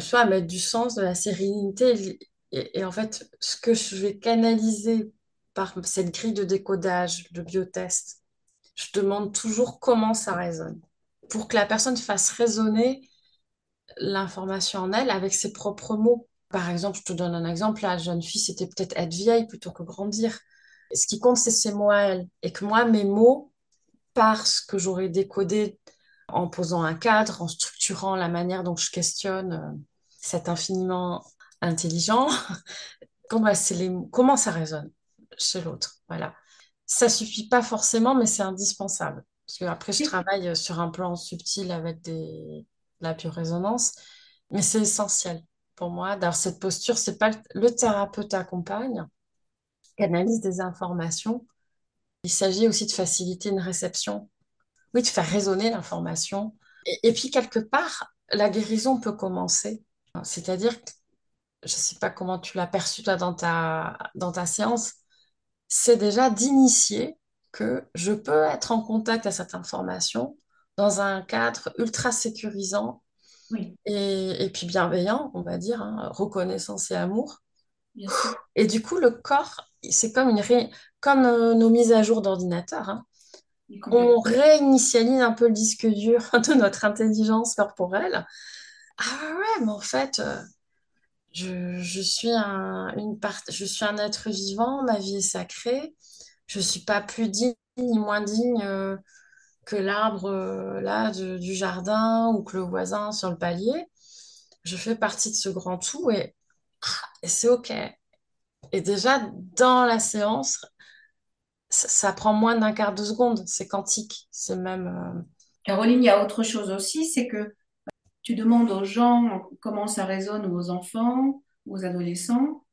soit mettre du sens, de la sérénité. Et, en fait, ce que je vais canaliser par cette grille de décodage, de biotest, je demande toujours comment ça résonne. Pour que la personne fasse résonner l'information en elle avec ses propres mots. Par exemple, je te donne un exemple, la jeune fille, c'était peut-être être vieille plutôt que grandir. Ce qui compte, c'est ses mots à elle. Et que moi, mes mots, parce que j'aurais décodé en posant un cadre, en structurant la manière dont je questionne euh, cet infiniment intelligent. (laughs) comment, les, comment ça résonne chez l'autre Voilà. Ça suffit pas forcément, mais c'est indispensable. Parce que après, je travaille sur un plan subtil avec des, la pure résonance, mais c'est essentiel pour moi d'avoir cette posture. C'est pas le thérapeute accompagne, analyse des informations. Il s'agit aussi de faciliter une réception oui, de faire résonner l'information. Et, puis, quelque part, la guérison peut commencer. C'est-à-dire, je ne sais pas comment tu l'as perçu toi dans ta, dans ta séance, c'est déjà d'initier que je peux être en contact à cette information dans un cadre ultra sécurisant et, et, puis bienveillant, on va dire, hein, reconnaissance et amour. Et du coup, le corps, c'est comme, une comme euh, nos mises à jour d'ordinateur. Hein on réinitialise un peu le disque dur (laughs) de notre intelligence corporelle. Ah ouais, mais en fait, euh, je, suis un, une part, je suis un être vivant, ma vie est sacrée, je ne suis pas plus digne ni moins digne euh, que l'arbre euh, là du jardin ou que le voisin sur le palier. Je fais partie de ce grand tout et, et c'est OK. Et déjà, dans la séance, ça, prend moins d'un quart de seconde, c'est quantique, c'est même... euh, Caroline, il y a autre chose aussi, c'est que tu demandes aux gens comment ça résonne, aux enfants, aux adolescents.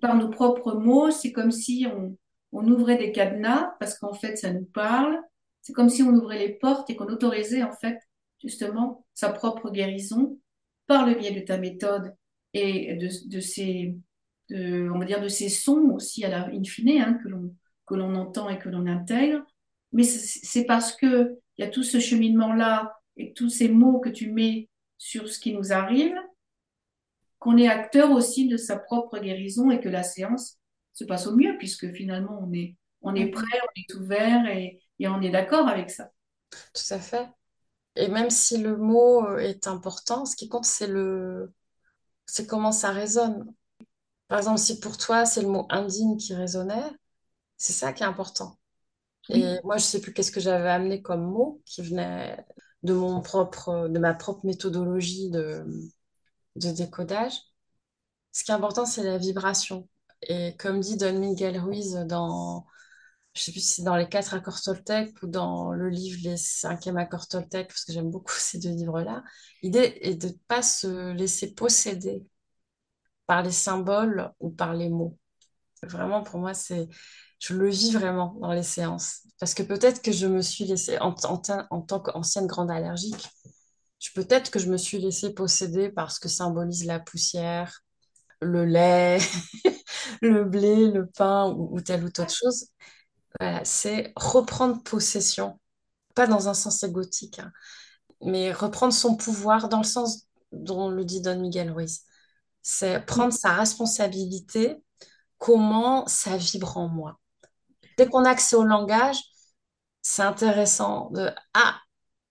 Par nos propres mots, c'est comme si on, ouvrait des cadenas, parce qu'en fait, ça nous parle. C'est comme si on ouvrait les portes et qu'on autorisait, en fait, justement, sa propre guérison par le biais de ta méthode et de, ces, on va dire, de ces sons aussi, à la in fine, hein, que l'on, que l'on entend et que l'on intègre. Mais c'est parce que il y a tout ce cheminement-là et tous ces mots que tu mets sur ce qui nous arrive, qu'on est acteur aussi de sa propre guérison et que la séance se passe au mieux, puisque finalement on est, on est prêt, Mhm. on est ouvert et, et on est d'accord avec ça. Tout à fait. Et même si le mot euh, est important, ce qui compte, c'est le, c'est comment ça résonne. Par exemple, si pour toi, c'est le mot indigne qui résonnait, c'est ça qui est important. Et Oui, moi, je sais plus qu'est-ce que j'avais amené comme mot qui venait de mon propre, de ma propre méthodologie de, de décodage. Ce qui est important, c'est la vibration. Et comme dit Don Miguel Ruiz dans, je sais plus si c'est dans les quatre accords Toltec ou dans le livre Les cinquièmes accords Toltec, parce que j'aime beaucoup (laughs) ces deux livres-là, l'idée est de ne pas se laisser posséder par les symboles ou par les mots. Vraiment, pour moi, c'est, je le vis vraiment dans les séances. Parce que peut-être que je me suis laissée, en, tant qu'ancienne grande allergique, peut-être que je me suis laissée posséder par ce que symbolise la poussière, le lait, (laughs) le blé, le pain ou, telle ou telle chose. C'est reprendre possession, pas dans un sens égotique, hein, mais reprendre son pouvoir dans le sens dont le dit Don Miguel Ruiz. C'est prendre sa responsabilité, comment ça vibre en moi. Dès qu'on a accès au langage, c'est intéressant de Ah,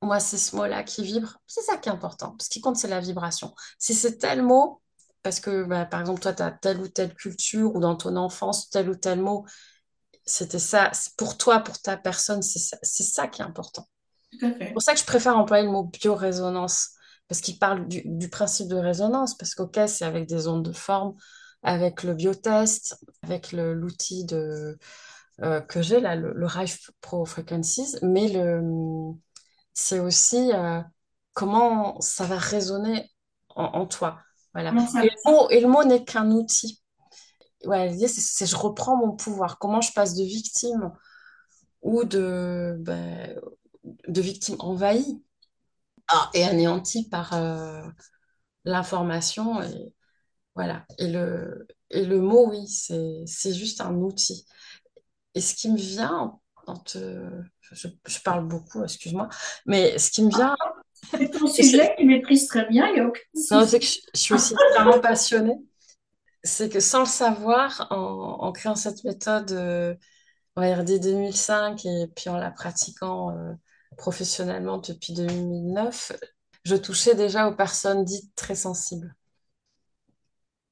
moi, c'est ce mot-là qui vibre. C'est ça qui est important. Ce qui compte, c'est la vibration. Si c'est tel mot, parce que bah, par exemple, toi, tu as telle ou telle culture ou dans ton enfance, tel ou tel mot, c'était ça. Pour toi, pour ta personne, c'est ça, qui est important. C'est pour ça que je préfère employer le mot biorésonance, parce qu'il parle du, du principe de résonance, parce qu'ok, c'est avec des ondes de forme, avec le biotest, avec l'outil de euh, que j'ai là, le, le Rife Pro Frequencies, mais le, c'est aussi euh, comment ça va résonner en, en toi. Voilà. Et le mot, et le mot n'est qu'un outil. Ouais, l'idée, c'est c'est je reprends mon pouvoir. Comment je passe de victime ou de, ben, de victime envahie ah, et anéantie par euh, l'information. Et, voilà. Et le, et le mot, oui, c'est, c'est juste un outil. Et ce qui me vient, euh, je, je parle beaucoup, excuse-moi, mais ce qui me vient, c'est ton sujet, tu maîtrises très bien, il n'y a aucun non, c'est que je, je suis aussi extrêmement passionnée. C'est que sans le savoir, en, en créant cette méthode, euh, on va dire dès 2005 et puis en la pratiquant euh, professionnellement depuis 2009, je touchais déjà aux personnes dites très sensibles.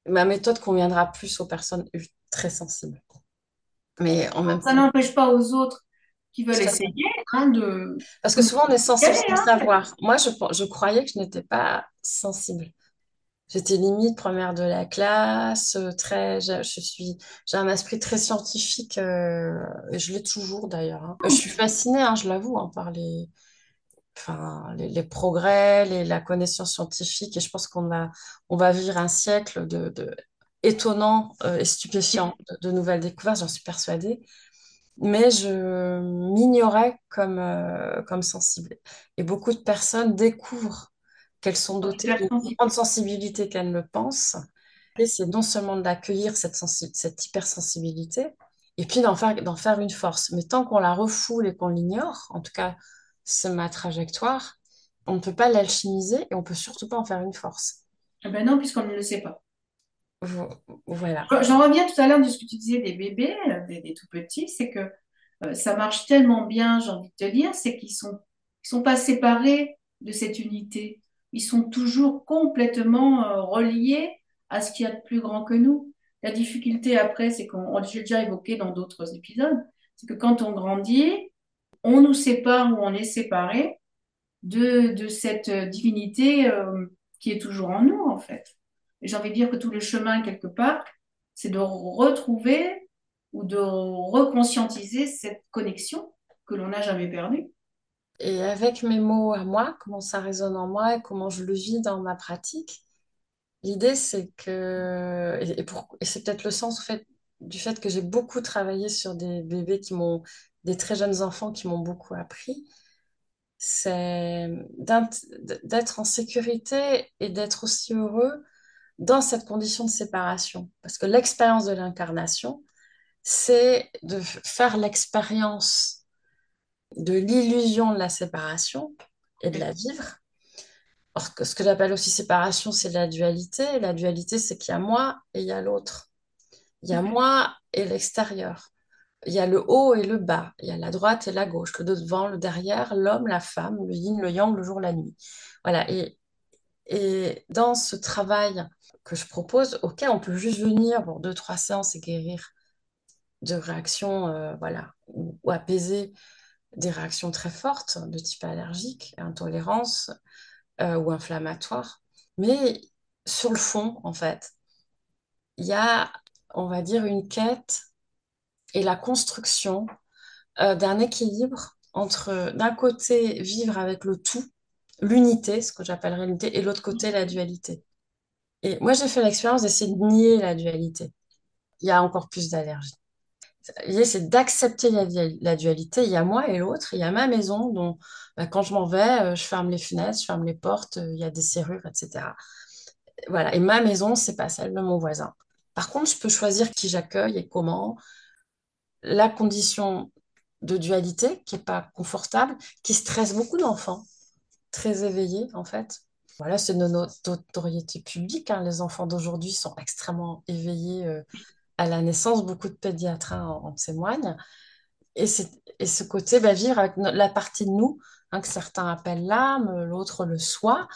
Ma méthode conviendra plus aux personnes très sensibles. Mais en même Ça n'empêche pas aux autres qui veulent essayer hein, de, Parce que souvent, on est sensible sans hein. savoir. Moi, je, je croyais que je n'étais pas sensible. J'étais limite première de la classe, euh, très, je, je suis, j'ai un esprit très scientifique, euh, je l'ai toujours d'ailleurs. hein. Je suis fascinée, hein, je l'avoue, par les, enfin, les, les progrès, les- la connaissance scientifique, et je pense qu'on va, on va vivre un siècle de, de étonnant euh, et stupéfiant (laughs) de, de nouvelles découvertes, j'en suis persuadée. Mais je m'ignorais comme, euh, comme sensible. Et beaucoup de personnes découvrent qu'elles sont dotées d'une plus grande sensibilité qu'elles ne le pensent. Et c'est non seulement d'accueillir cette, cette hypersensibilité, et puis d'en faire, d'en faire une force. Mais tant qu'on la refoule et qu'on l'ignore, en tout cas, c'est ma trajectoire, on ne peut pas l'alchimiser et on peut surtout pas en faire une force. Eh ben non, puisqu'on ne le sait pas. Vo- Voilà. J'en reviens tout à l'heure de ce que tu disais des bébés, euh, des, tout petits, c'est que euh, ça marche tellement bien, j'ai envie de te dire, c'est qu'ils sont, ils sont pas séparés de cette unité. Ils sont toujours complètement euh, reliés à ce qu'il y a de plus grand que nous. La difficulté après, c'est qu'on, on- j'ai déjà évoqué dans d'autres épisodes, c'est que quand on grandit, on nous sépare ou on est séparé de, de cette divinité qui est toujours en nous, en fait. Et j'ai envie de dire que tout le chemin, quelque part, c'est de retrouver ou de reconscientiser cette connexion que l'on n'a jamais perdue. Et avec mes mots à moi, comment ça résonne en moi et comment je le vis dans ma pratique, l'idée c'est que, et, c'est peut-être le sens du fait que j'ai beaucoup travaillé sur des bébés qui m'ont, des très jeunes enfants qui m'ont beaucoup appris, c'est d'être en sécurité et d'être aussi heureux dans cette condition de séparation. Parce que l'expérience de l'incarnation, c'est de faire l'expérience de l'illusion de la séparation et de la vivre. Or, que ce que j'appelle aussi séparation, c'est la dualité. La dualité, c'est qu'il y a moi et il y a l'autre. Il y a moi et l'extérieur. Il y a le haut et le bas. Il y a la droite et la gauche, le devant, le derrière, l'homme, la femme, le yin, le yang, le jour, la nuit. Voilà. Et, et dans ce travail que je propose, ok, on peut juste venir pour deux, trois séances et guérir de réactions, euh, voilà, ou, apaiser des réactions très fortes de type allergique, intolérance euh, ou inflammatoire. Mais sur le fond, en fait, il y a, on va dire, une quête et la construction euh, d'un équilibre entre, d'un côté, vivre avec le tout, l'unité, ce que j'appellerais l'unité, et l'autre côté, la dualité. Et moi, j'ai fait l'expérience d'essayer de nier la dualité. Il y a encore plus d'allergie. L'idée, c'est d'accepter la, dualité. Il y a moi et l'autre. Il y a ma maison dont, bah, quand je m'en vais, euh, je ferme les fenêtres, je ferme les portes, euh, il y a des serrures, etc. Voilà. Et ma maison, c'est pas celle de mon voisin. Par contre, je peux choisir qui j'accueille et comment. La condition de dualité qui est pas confortable, qui stresse beaucoup d'enfants, très éveillés en fait. Voilà, c'est notre notoriété publique. hein. Les enfants d'aujourd'hui sont extrêmement éveillés euh, à la naissance. Beaucoup de pédiatres hein, en, en témoignent. Et, et ce côté, bah, vivre avec la partie de nous, hein, que certains appellent l'âme, l'autre le soi,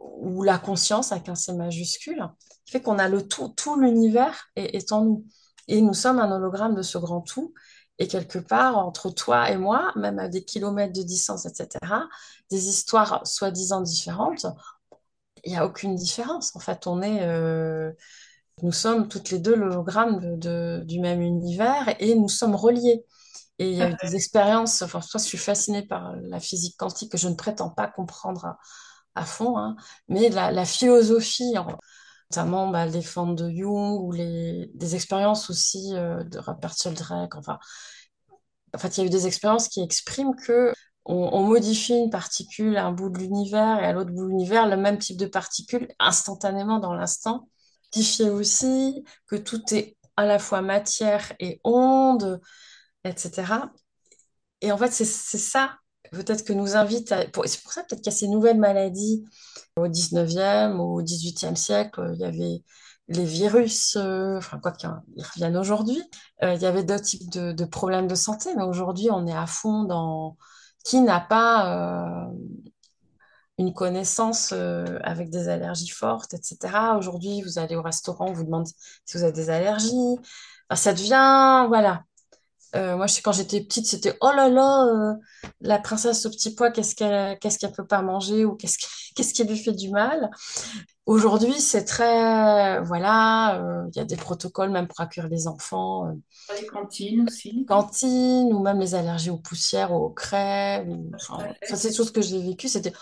ou la conscience avec un C majuscule, qui fait qu'on a le tout, tout l'univers est en nous. Et nous sommes un hologramme de ce grand tout. Et quelque part, entre toi et moi, même à des kilomètres de distance, etc., des histoires soi-disant différentes, il n'y a aucune différence. En fait, on est, euh, nous sommes toutes les deux l'hologramme du même univers et nous sommes reliés. Et il y a des expériences, enfin, je suis fascinée par la physique quantique que je ne prétends pas comprendre à, fond, hein, mais la, philosophie, notamment bah, les formes de Jung ou des expériences aussi euh, de Rupert Sheldrake, enfin, en fait, il y a eu des expériences qui expriment que on, modifie une particule à un bout de l'univers et à l'autre bout de l'univers, le même type de particule instantanément dans l'instant. Modifier aussi que tout est à la fois matière et onde, etc. Et en fait, c'est ça, peut-être que nous invite à... C'est pour ça peut-être qu'il y a ces nouvelles maladies. Au 19e, au 18e siècle, il y avait les virus, euh, enfin quoi qu'ils reviennent aujourd'hui. Euh, il y avait d'autres types de, problèmes de santé, mais aujourd'hui, on est à fond dans qui n'a pas euh, une connaissance euh, avec des allergies fortes, etc. Aujourd'hui, vous allez au restaurant, on vous demande si vous avez des allergies. Ça devient, voilà, euh, moi, je sais, quand j'étais petite, c'était oh là là, euh, la princesse au petit pois, qu'est-ce qu'elle qu'est-ce qu'elle peut pas manger ou qu'est-ce qui, (laughs) qu'est-ce qui lui fait du mal? Aujourd'hui, c'est très, voilà, euh, il y a des protocoles même pour accueillir les enfants, les cantines aussi. cantine ou même les allergies aux poussières, aux enfin, ça, c'est des choses que j'ai vécues. C'était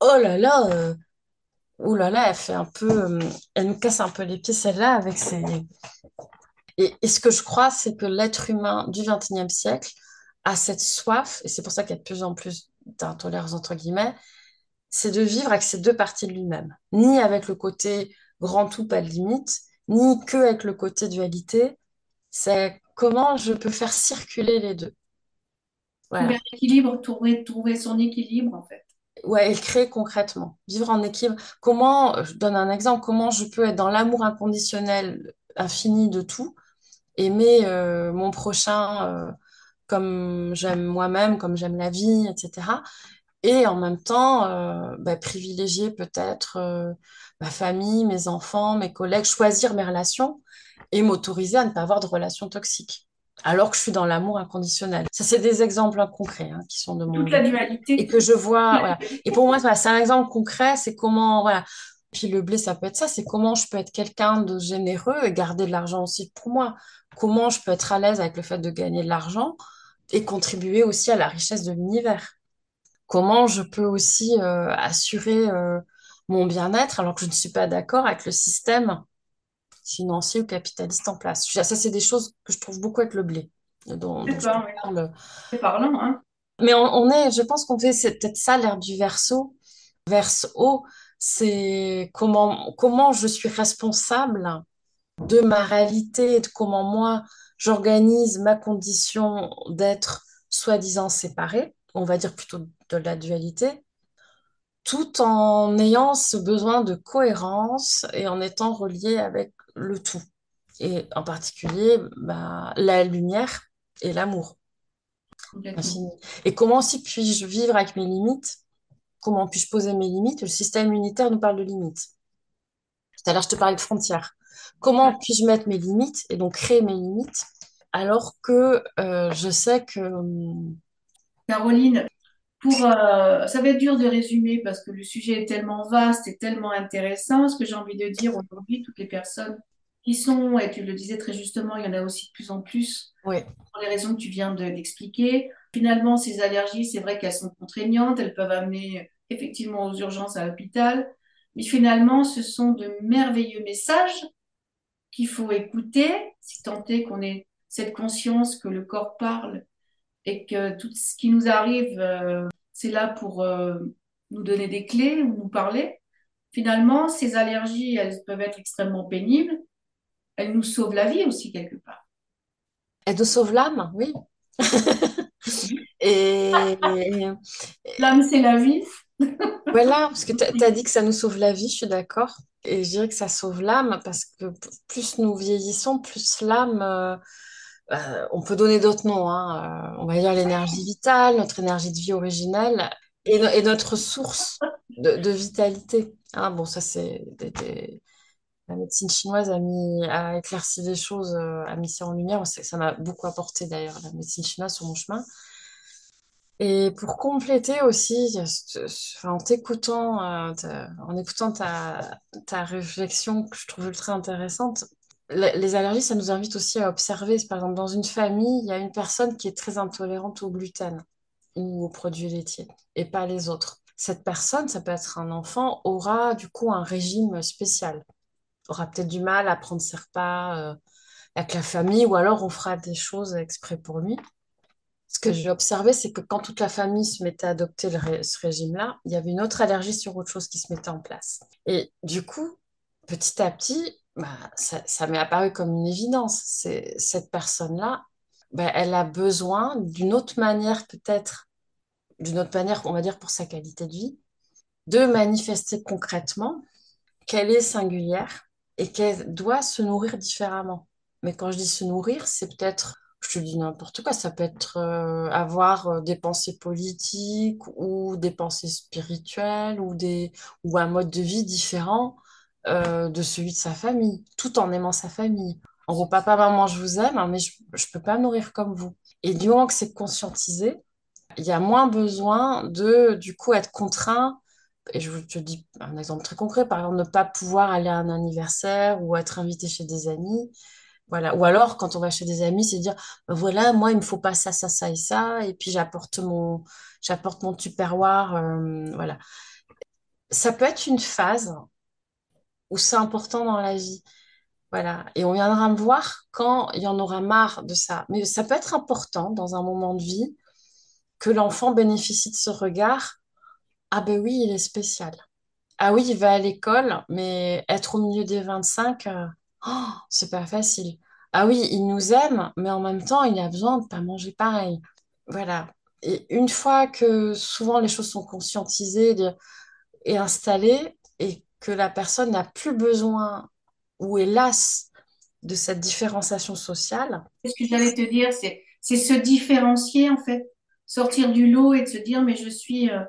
oh là là, oh là là, elle fait un peu, elle nous casse un peu les pieds celle-là avec ses, et, et ce que je crois, c'est que l'être humain du XXIe siècle a cette soif, et c'est pour ça qu'il y a de plus en plus d'intolérance, entre guillemets, c'est de vivre avec ces deux parties de lui-même. Ni avec le côté grand tout, pas de limite, ni que avec le côté dualité. C'est comment je peux faire circuler les deux. Trouver Voilà. un équilibre, trouver, trouver son équilibre, en fait. Ouais, et le créer concrètement. Vivre en équilibre. Comment, je donne un exemple, comment je peux être dans l'amour inconditionnel infini de tout aimer euh, mon prochain euh, comme j'aime moi-même, comme j'aime la vie, etc. Et en même temps, euh, bah, privilégier peut-être euh, ma famille, mes enfants, mes collègues, choisir mes relations et m'autoriser à ne pas avoir de relations toxiques. Alors que je suis dans l'amour inconditionnel. Ça, c'est des exemples hein, concrets hein, qui sont de mon Toute la et dualité. que je vois. (laughs) Voilà. Et pour moi, c'est un exemple concret. C'est comment, voilà. Puis le blé, ça peut être ça. C'est comment je peux être quelqu'un de généreux et garder de l'argent aussi pour moi comment je peux être à l'aise avec le fait de gagner de l'argent et contribuer aussi à la richesse de l'univers. Comment je peux aussi euh, assurer euh, mon bien-être alors que je ne suis pas d'accord avec le système financier ou capitaliste en place. Ça, c'est des choses que je trouve beaucoup avec le blé, dont, dont je parle. C'est parlant, hein. Mais on, on est, je pense qu'on fait, c'est peut-être ça l'ère du verso. Haut, c'est comment, comment je suis responsable de ma réalité et de comment moi j'organise ma condition d'être soi-disant séparée, on va dire plutôt de la dualité, tout en ayant ce besoin de cohérence et en étant relié avec le tout. Et en particulier, bah, la lumière et l'amour. Et comment aussi puis-je vivre avec mes limites? Comment puis-je poser mes limites? Le système immunitaire nous parle de limites. Tout à l'heure, je te parlais de frontières. Comment puis-je mettre mes limites et donc créer mes limites alors que euh, je sais que... hum, Caroline, pour, euh, ça va être dur de résumer parce que le sujet est tellement vaste et tellement intéressant. Ce que j'ai envie de dire aujourd'hui, toutes les personnes qui sont, et tu le disais très justement, il y en a aussi de plus en plus Oui, pour les raisons que tu viens de- d'expliquer. Finalement, ces allergies, c'est vrai qu'elles sont contraignantes, elles peuvent amener effectivement aux urgences à l'hôpital, mais finalement, ce sont de merveilleux messages qu'il faut écouter, si tant est qu'on ait cette conscience que le corps parle et que tout ce qui nous arrive, euh, c'est là pour euh, nous donner des clés ou nous parler. Finalement, ces allergies, elles peuvent être extrêmement pénibles. Elles nous sauvent la vie aussi quelque part. elle nous sauve l'âme, oui. (laughs) Et L'âme, c'est la vie. voilà, parce que (laughs) tu as dit que ça nous sauve la vie, je suis d'accord. Et je dirais que ça sauve l'âme parce que plus nous vieillissons, plus l'âme, euh, euh, on peut donner d'autres noms, hein, euh, on va dire l'énergie vitale, notre énergie de vie originelle et, no- et notre source de, vitalité. Hein, bon, ça, c'est des- des- la médecine chinoise a a éclairci les choses, a mis ça en lumière. Ça m'a beaucoup apporté d'ailleurs, la médecine chinoise sur mon chemin. Et pour compléter aussi, en t'écoutant, euh, en écoutant ta, réflexion que je trouve ultra intéressante, le- les allergies, ça nous invite aussi à observer. Par exemple, dans une famille, il y a une personne qui est très intolérante au gluten ou aux produits laitiers et pas les autres. Cette personne, ça peut être un enfant, aura du coup un régime spécial, aura peut-être du mal à prendre ses repas euh, avec la famille ou alors on fera des choses exprès pour lui. Ce que j'ai observé, c'est que quand toute la famille se mettait à adopter ce régime-là, il y avait une autre allergie sur autre chose qui se mettait en place. Et du coup, petit à petit, bah, ça, m'est apparu comme une évidence. Cette personne-là, bah, elle a besoin d'une autre manière, peut-être, d'une autre manière, on va dire, pour sa qualité de vie, de manifester concrètement qu'elle est singulière et qu'elle doit se nourrir différemment. Mais quand je dis se nourrir, c'est peut-être, je te dis n'importe quoi, ça peut être euh, avoir euh, des pensées politiques ou des pensées spirituelles ou, des, ou un mode de vie différent euh, de celui de sa famille, tout en aimant sa famille. En gros, papa, maman, je vous aime, hein, mais je ne peux pas nourrir comme vous. Et du moment que c'est conscientisé, il y a moins besoin de, du coup, être contraint et je te dis un exemple très concret, par exemple, ne pas pouvoir aller à un anniversaire ou être invité chez des amis. Voilà. Ou alors, quand on va chez des amis, c'est dire, ben voilà, moi, il me faut pas ça, ça, ça et ça, et puis j'apporte mon, j'apporte mon tupperware, euh, voilà. Ça peut être une phase où c'est important dans la vie, voilà. Et on viendra me voir quand il y en aura marre de ça. Mais ça peut être important dans un moment de vie que l'enfant bénéficie de ce regard. Ah ben oui, il est spécial. Ah oui, il va à l'école, mais être au milieu des 25, euh, oh, c'est pas facile. Ah oui, il nous aime, mais en même temps, il a besoin de pas manger pareil. Voilà. Et une fois que souvent les choses sont conscientisées et installées, et que la personne n'a plus besoin ou lasse de cette différenciation sociale, Ce que j'allais te dire, c'est, c'est se différencier en fait, sortir du lot et de se dire, mais je suis euh,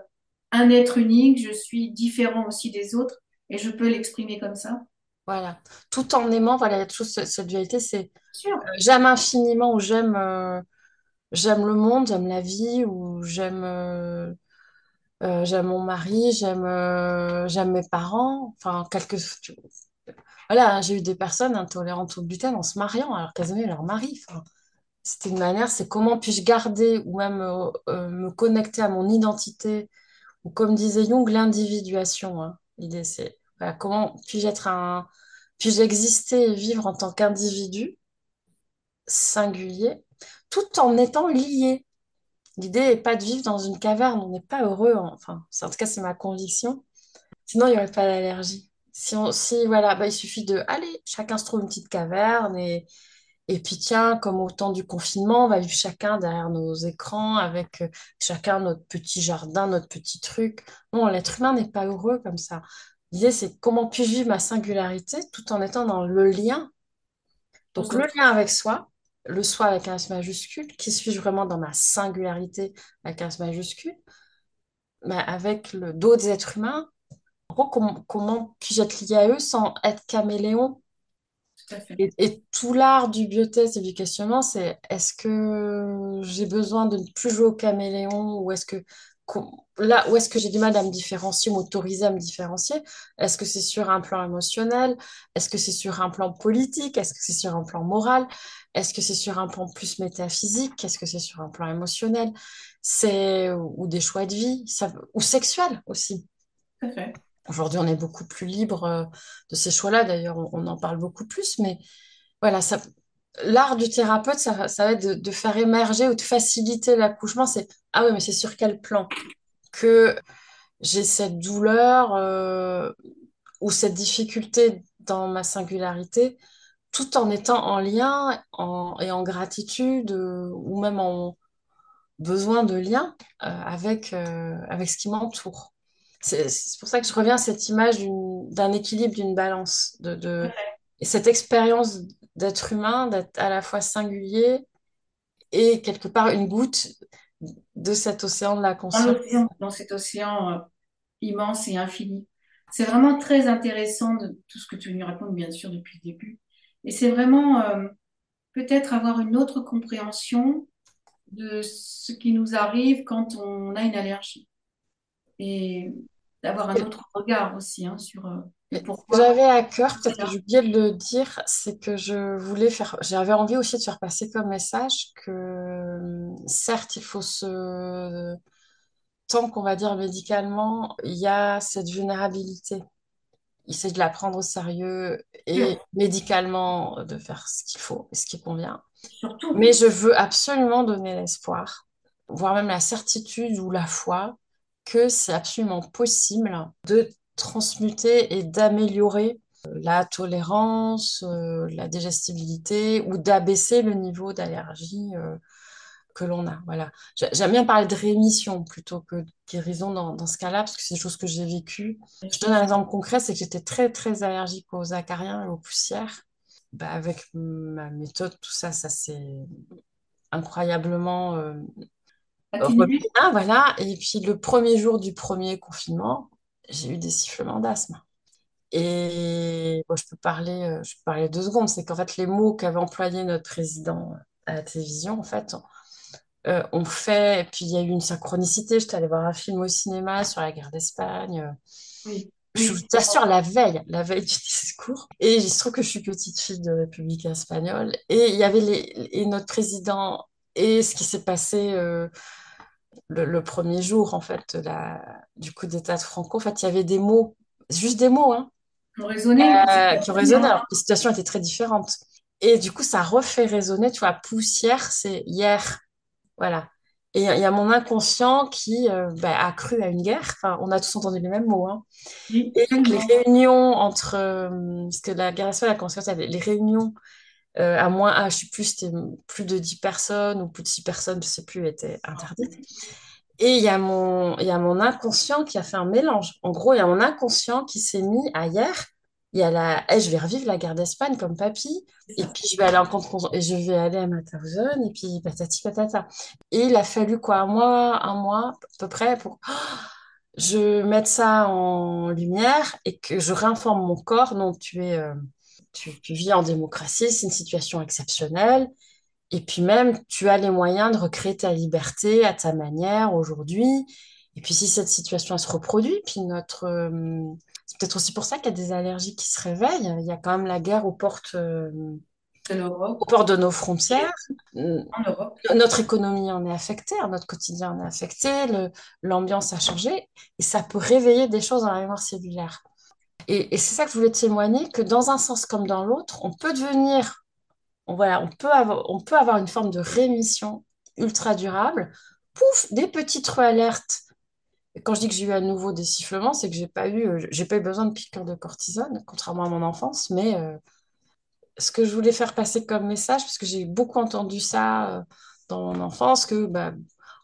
un être unique, je suis différent aussi des autres et je peux l'exprimer comme ça. Voilà. Tout en aimant, voilà, il y a toujours ce- cette dualité, c'est Sûr. euh, j'aime infiniment ou j'aime euh, j'aime le monde, j'aime la vie, ou j'aime euh, Euh, j'aime mon mari, j'aime euh, j'aime mes parents, enfin, quelque, voilà, j'ai eu des personnes intolérantes au gluten en se mariant alors qu'elles aimaient leur mari. Enfin, c'était une manière, c'est comment puis-je garder ou même euh, euh, me connecter à mon identité, ou comme disait Jung, l'individuation. hein. L'idée, c'est comment puis-je être un, puis-je exister et vivre en tant qu'individu singulier, tout en étant lié? L'idée n'est pas de vivre dans une caverne, on n'est pas heureux, hein. enfin, en tout cas, c'est ma conviction. Sinon, il n'y aurait pas d'allergie. Si, on, si voilà, bah, il suffit de, allez, chacun se trouve une petite caverne et, et puis tiens, comme au temps du confinement, on va vivre chacun derrière nos écrans avec euh, chacun notre petit jardin, notre petit truc. Non, l'être humain n'est pas heureux comme ça. L'idée, c'est comment puis-je vivre ma singularité tout en étant dans le lien. Donc, le lien avec soi, le soi avec un S majuscule, qui suis-je vraiment dans ma singularité avec un S majuscule, mais avec le- d'autres êtres humains en gros, comment, comment puis-je être lié à eux sans être caméléon? Tout à fait. Et, et tout l'art du biotest et du questionnement, c'est est-ce que j'ai besoin de ne plus jouer au caméléon ou est-ce que là où est-ce que j'ai du mal à me différencier, m'autoriser à me différencier? Est-ce que c'est sur un plan émotionnel? Est-ce que c'est sur un plan politique? Est-ce que c'est sur un plan moral? Est-ce que c'est sur un plan plus métaphysique? Est-ce que c'est sur un plan émotionnel? C'est ou des choix de vie, ça, ou sexuel aussi. Aujourd'hui, on est beaucoup plus libre euh, de ces choix-là. D'ailleurs, on, on en parle beaucoup plus. Mais voilà, ça, l'art du thérapeute, ça, va être de, faire émerger ou de faciliter l'accouchement. C'est, ah oui, mais c'est sur quel plan? Que j'ai cette douleur euh, ou cette difficulté dans ma singularité, tout en étant en lien en- et en gratitude euh, ou même en besoin de lien euh, avec, avec ce qui m'entoure. C'est pour ça que je reviens à cette image d'un équilibre, d'une balance, et cette expérience d'être humain, d'être à la fois singulier et quelque part une goutte de cet océan de la conscience. dans cet océan euh, immense et infini. C'est vraiment très intéressant de tout ce que tu nous racontes, bien sûr, depuis le début. Et c'est vraiment euh, peut-être avoir une autre compréhension de ce qui nous arrive quand on a une allergie. Et d'avoir un autre regard aussi hein, sur j'avais à cœur, peut-être que j'ai oublié de le dire, c'est que je voulais faire, j'avais envie aussi de faire passer comme message que certes, il faut se, tant qu'on va dire médicalement, il y a cette vulnérabilité. essayer de la prendre au sérieux et médicalement de faire ce qu'il faut et ce qui convient. Surtout, Mais je veux absolument donner l'espoir, voire même la certitude ou la foi que c'est absolument possible de transmuter et d'améliorer euh, la tolérance, euh, la digestibilité ou d'abaisser le niveau d'allergie euh, que l'on a. Voilà. J'ai- J'aime bien parler de rémission plutôt que de guérison dans, dans ce cas-là, parce que c'est des choses que j'ai vécues. Je donne un exemple concret, c'est que j'étais très, très allergique aux acariens et aux poussières. Bah, avec ma méthode, tout ça, ça s'est incroyablement euh. Ah, voilà. Et puis le premier jour du premier confinement, j'ai eu des sifflements d'asthme. Et bon, je peux parler, euh, je peux parler deux secondes. C'est qu'en fait, les mots qu'avait employés notre président à la télévision, en fait, euh, on fait, et puis il y a eu une synchronicité. J'étais allée voir un film au cinéma sur la guerre d'Espagne. Oui, Je oui, t'assure, la veille, la veille du (laughs) discours. Et il se trouve que je suis petite fille de République espagnole. Et il y avait les, et notre président et ce qui s'est passé euh, le, le premier jour, en fait, la, du coup d'État de Franco. En fait, il y avait des mots, juste des mots, hein, euh, qui ont résonné, première alors les situations étaient très différentes. Et du coup, ça refait résonner, tu vois, poussière, c'est hier. Voilà. Et il y a mon inconscient qui euh, bah, a cru à une guerre. Enfin, on a tous entendu les mêmes mots. hein. Et les réunions entre. euh, parce que la guerre a commencé les réunions euh, à moins, ah, je sais plus, c'était plus de 10 personnes ou plus de 6 personnes, je sais plus, étaient interdites. Et il y a mon, y a mon inconscient qui a fait un mélange. En gros, il y a mon inconscient qui s'est mis à hier. Il y a la, eh, je vais revivre la guerre d'Espagne comme papy. Et puis je vais aller en contre et je vais aller à Mauthausen et puis patati patata. Et il a fallu quoi, un mois, un mois à peu près pour (gasps) je mette ça en lumière et que je réinforme mon corps. Non, tu es, euh, tu, tu vis en démocratie, c'est une situation exceptionnelle. Et puis même, tu as les moyens de recréer ta liberté à ta manière aujourd'hui. Et puis si cette situation elle se reproduit, puis notre, euh, C'est peut-être aussi pour ça qu'il y a des allergies qui se réveillent. Il y a quand même la guerre aux portes, euh, De aux l'Europe, portes de nos frontières. En Europe. Notre économie en est affectée, hein, notre quotidien en est affecté, l'ambiance a changé et ça peut réveiller des choses dans la mémoire cellulaire. Et, c'est ça que je voulais témoigner, que dans un sens comme dans l'autre, on peut devenir, on, voilà, on peut avoir, une forme de rémission ultra durable. Pouf, des petites alertes. Quand je dis que j'ai eu à nouveau des sifflements, c'est que j'ai pas eu, euh, j'ai pas eu besoin de piqûres de cortisone, contrairement à mon enfance. Mais euh, ce que je voulais faire passer comme message, parce que j'ai beaucoup entendu ça euh, dans mon enfance, que bah,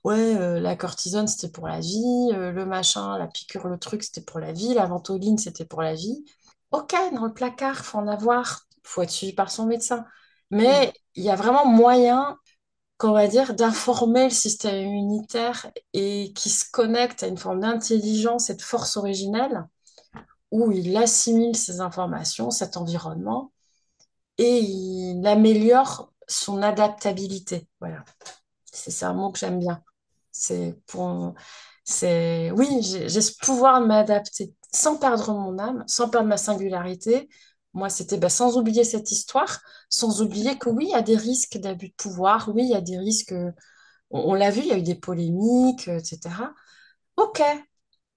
ouais, euh, la cortisone c'était pour la vie, euh, le machin, la piqûre, le truc c'était pour la vie, la ventoline c'était pour la vie. Ok, dans le placard, faut en avoir, faut être suivi par son médecin. Mm. Mais il y a vraiment moyen, qu'on va dire, d'informer le système immunitaire et qui se connecte à une forme d'intelligence et de force originelle où il assimile ces informations, cet environnement et il améliore son adaptabilité. Voilà, c'est un mot que j'aime bien. C'est pour, c'est, oui, j'ai ce pouvoir de m'adapter sans perdre mon âme, sans perdre ma singularité. Moi, c'était bah, sans oublier cette histoire, sans oublier que oui, il y a des risques d'abus de pouvoir, oui, il y a des risques, on, on l'a vu, il y a eu des polémiques, etc. Ok,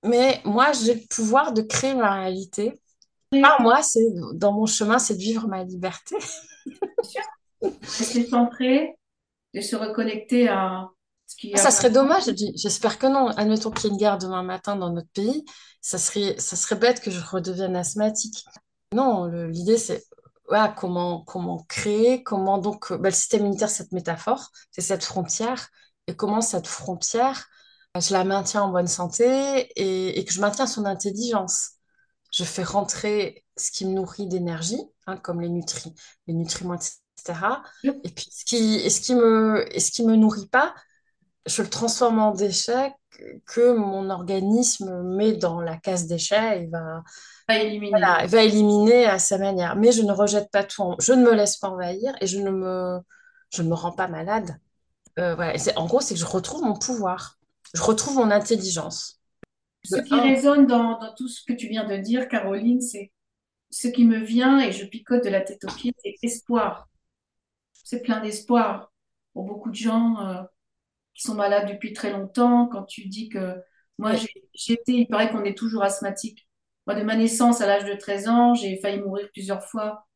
mais moi, j'ai le pouvoir de créer ma réalité. Par moi, c'est dans mon chemin, c'est de vivre ma liberté. rester centré, de se reconnecter à Ah, Ça serait dommage, j'espère que non. Admettons qu'il y ait une guerre demain matin dans notre pays, ça serait, ça serait bête que je redevienne asthmatique. Non, l'idée c'est voilà, comment, comment créer, comment donc euh, bah, le système immunitaire, cette métaphore, c'est cette frontière, et comment cette frontière, euh, je la maintiens en bonne santé et, et que je maintiens son intelligence. Je fais rentrer ce qui me nourrit d'énergie, hein, comme les nutri, les nutriments, etc. Et puis ce qui, et ce qui me, et ce qui me nourrit pas, je le transforme en déchet que mon organisme met dans la case déchets et va, éliminer. voilà, il va éliminer à sa manière. Mais je ne rejette pas tout, en- je ne me laisse pas envahir et je ne me, je ne me rends pas malade. Euh, voilà. En gros, c'est que je retrouve mon pouvoir, je retrouve mon intelligence. Ce qui un, résonne dans, dans tout ce que tu viens de dire, Caroline, c'est ce qui me vient et je picote de la tête aux pieds, c'est espoir. C'est plein d'espoir pour beaucoup de gens euh, qui sont malades depuis très longtemps. Quand tu dis que moi, été, il paraît qu'on est toujours asthmatique. Moi, de ma naissance à l'âge de 13 ans, j'ai failli mourir plusieurs fois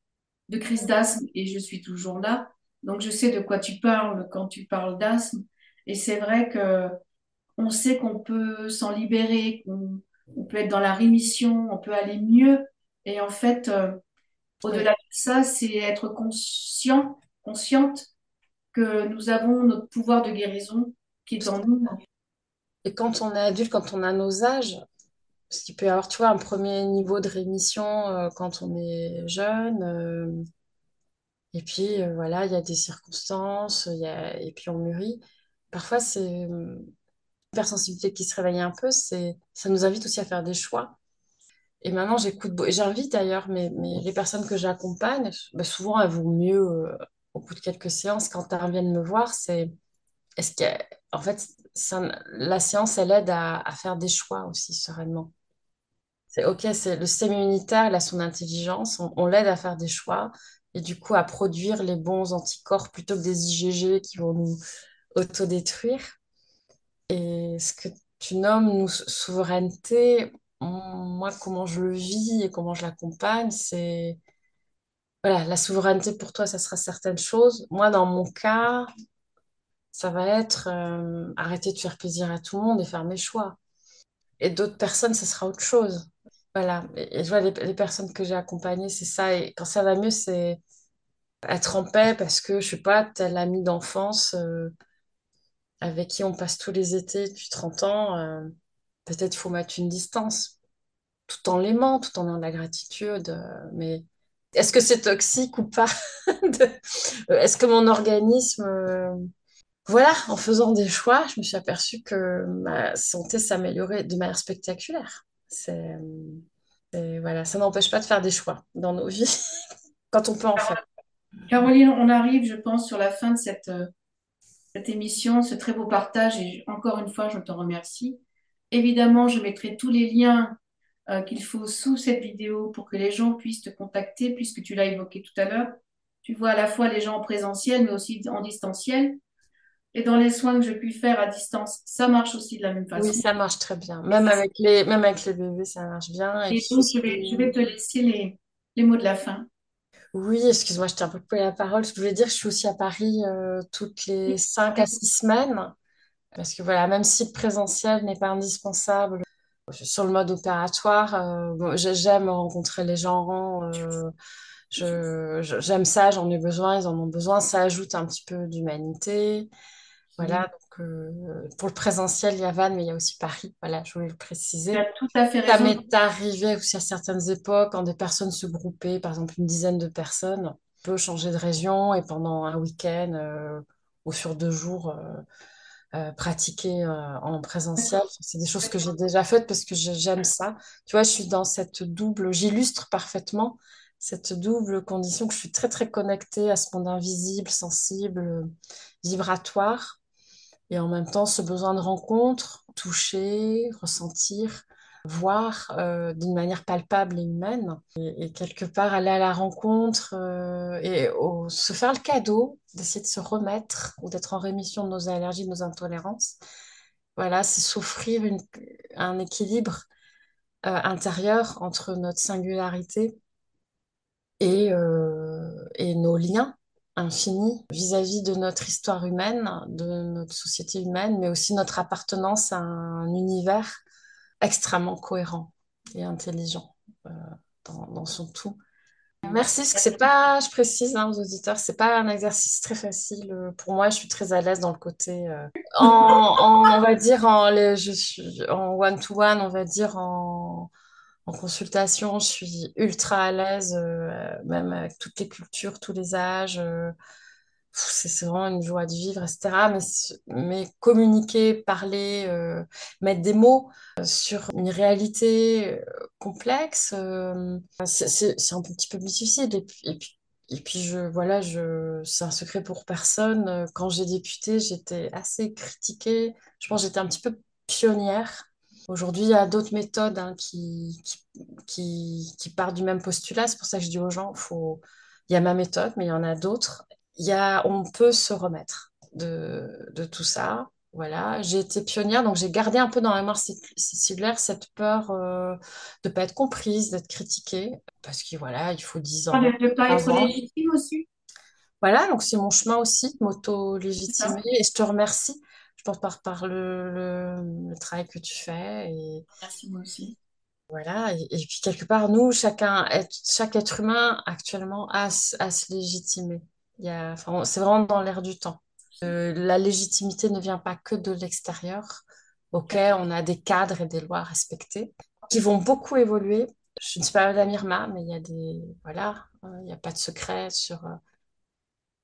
de crise d'asthme et je suis toujours là. Donc, je sais de quoi tu parles quand tu parles d'asthme. Et c'est vrai que on sait qu'on peut s'en libérer, qu'on on peut être dans la rémission, on peut aller mieux. Et en fait, euh, au-delà de ça, c'est être conscient, consciente que nous avons notre pouvoir de guérison qui est en nous. Et quand on est adulte, quand on a nos âges, parce qu'il peut y avoir, tu vois, un premier niveau de rémission euh, quand on est jeune. euh, et puis, euh, voilà, il y a des circonstances, et puis on mûrit. Parfois, c'est l'hypersensibilité qui se réveille un peu, c'est, ça nous invite aussi à faire des choix. Et maintenant, j'écoute, j'invite d'ailleurs mes, mes- les personnes que j'accompagne, bah, souvent elles vont mieux au bout de quelques séances quand elles viennent me voir, c'est, est-ce que, en fait, la séance, elle aide à, faire des choix aussi sereinement. C'est OK, c'est le système immunitaire, il a son intelligence, on, on l'aide à faire des choix et du coup à produire les bons anticorps plutôt que des IgG qui vont nous autodétruire. Et ce que tu nommes, nous, sou- souveraineté, moi, comment je le vis et comment je l'accompagne, c'est, voilà, la souveraineté pour toi, ça sera certaines choses. Moi, dans mon cas, ça va être euh, arrêter de faire plaisir à tout le monde et faire mes choix. Et d'autres personnes, ça sera autre chose. Voilà. Et, et je vois les, les personnes que j'ai accompagnées, c'est ça. Et quand ça va mieux, c'est être en paix parce que, je sais pas, tel ami d'enfance euh, avec qui on passe tous les étés depuis 30 ans, euh, peut-être faut mettre une distance, tout en l'aimant, tout en ayant de la gratitude. mais est-ce que c'est toxique ou pas? (laughs) Euh, Est-ce que mon organisme... euh, Voilà, en faisant des choix, je me suis aperçue que ma santé s'améliorait de manière spectaculaire. C'est... euh, voilà, ça n'empêche pas de faire des choix dans nos vies (laughs) quand on peut en faire. Caroline, on arrive, je pense, sur la fin de cette, cette émission, ce très beau partage et encore une fois, je te remercie. Évidemment, je mettrai tous les liens euh, qu'il faut sous cette vidéo pour que les gens puissent te contacter, puisque tu l'as évoqué tout à l'heure. Tu vois à la fois les gens en présentiel, mais aussi en distanciel. Et dans les soins que je puis faire à distance, ça marche aussi de la même façon. Oui, ça marche très bien. Même avec les, même avec les bébés, ça marche bien. Et, donc, je vais, je vais te laisser les, les mots de la fin. Oui, excuse-moi, je t'ai un peu coupé la parole. Je voulais dire que je suis aussi à Paris euh, toutes les 5 à 6 semaines. Parce que voilà, même si le présentiel n'est pas indispensable sur le mode opératoire, euh, j'aime rencontrer les gens. Euh, je, j'aime ça, j'en ai besoin, ils en ont besoin. Ça ajoute un petit peu d'humanité. Voilà, donc euh, pour le présentiel, il y a Vannes, mais il y a aussi Paris. Voilà, je voulais le préciser. Tu as tout à fait Ça m'est arrivé aussi à certaines époques, quand des personnes se groupaient, par exemple une dizaine de personnes, on peut changer de région et pendant un week-end euh, ou sur deux jours, euh, euh, pratiquer euh, en présentiel. C'est des choses que j'ai déjà faites parce que j'aime ça. Tu vois, je suis dans cette double, j'illustre parfaitement cette double condition que je suis très très connectée à ce monde invisible, sensible, vibratoire et en même temps, ce besoin de rencontre, toucher, ressentir, voir euh, d'une manière palpable et humaine. Et, quelque part, aller à la rencontre euh, et se faire le cadeau d'essayer de se remettre ou d'être en rémission de nos allergies, de nos intolérances. Voilà, c'est s'offrir un équilibre euh, intérieur entre notre singularité et, et nos liens infinis vis-à-vis de notre histoire humaine, de notre société humaine, mais aussi notre appartenance à un univers extrêmement cohérent et intelligent euh, dans, son tout. Merci, parce que pas, je précise hein, aux auditeurs, c'est pas un exercice très facile. Pour moi, je suis très à l'aise dans le côté, euh, en, on va dire, en, suis en one-to-one, on va dire, en, en consultation, je suis ultra à l'aise, euh, même avec toutes les cultures, tous les âges. C'est vraiment une joie de vivre, etc. Mais, mais communiquer, parler, euh, mettre des mots euh, sur une réalité euh, complexe, c'est un petit peu difficile. Et puis, et puis, et puis je, voilà, je, c'est un secret pour personne. Quand j'ai débuté, j'étais assez critiquée. Je pense que j'étais un petit peu pionnière. Aujourd'hui, il y a d'autres méthodes hein, qui, qui, qui, partent du même postulat. C'est pour ça que je dis aux gens, il y a ma méthode, mais il y en a d'autres. Y a, on peut se remettre de, de tout ça. Voilà, j'ai été pionnière, donc j'ai gardé un peu dans la mémoire cellulaire cette peur euh, de ne pas être comprise, d'être critiquée, parce que voilà, il faut 10 ans, De ne pas 15 être légitime aussi, Voilà, donc c'est mon chemin aussi, m'auto-légitimer, et je te remercie, je pense, par, par le, le, le travail que tu fais, et, Merci moi aussi. Voilà, et, et puis quelque part, nous, chacun, chaque être humain actuellement a, à se légitimer. Enfin, c'est vraiment dans l'air du temps. Euh, la légitimité ne vient pas que de l'extérieur. Ok, on a des cadres et des lois à respecter qui vont beaucoup évoluer. Je ne suis pas Madame Irma, mais il y a des, voilà, euh, il n'y a pas de secret sur euh,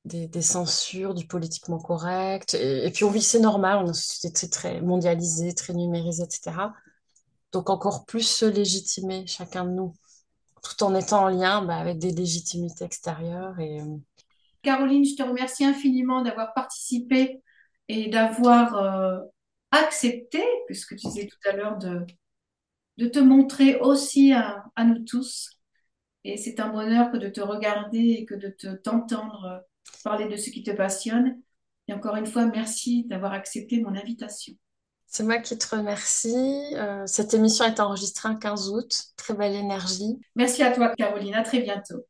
des, censures, du politiquement correct. Et, et puis on vit, c'est normal, on est une société très mondialisée, très numérisée, etc. Donc encore plus se légitimer chacun de nous, tout en étant en lien bah, avec des légitimités extérieures. Et euh, Caroline, je te remercie infiniment d'avoir participé et d'avoir euh, accepté, puisque tu disais tout à l'heure, de, de te montrer aussi à, à nous tous. Et c'est un bonheur que de te regarder et que de te t'entendre euh, parler de ce qui te passionne. Et encore une fois, merci d'avoir accepté mon invitation. c'est moi qui te remercie. Euh, cette émission est enregistrée un 15 août. Très belle énergie. Merci à toi, Caroline. À très bientôt.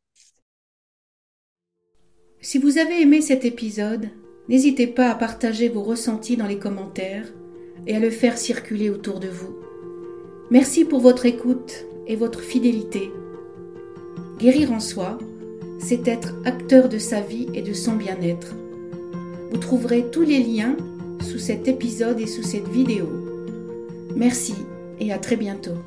Si vous avez aimé cet épisode, n'hésitez pas à partager vos ressentis dans les commentaires et à le faire circuler autour de vous. Merci pour votre écoute et votre fidélité. Guérir en soi, c'est être acteur de sa vie et de son bien-être. Vous trouverez tous les liens sous cet épisode et sous cette vidéo. Merci et à très bientôt.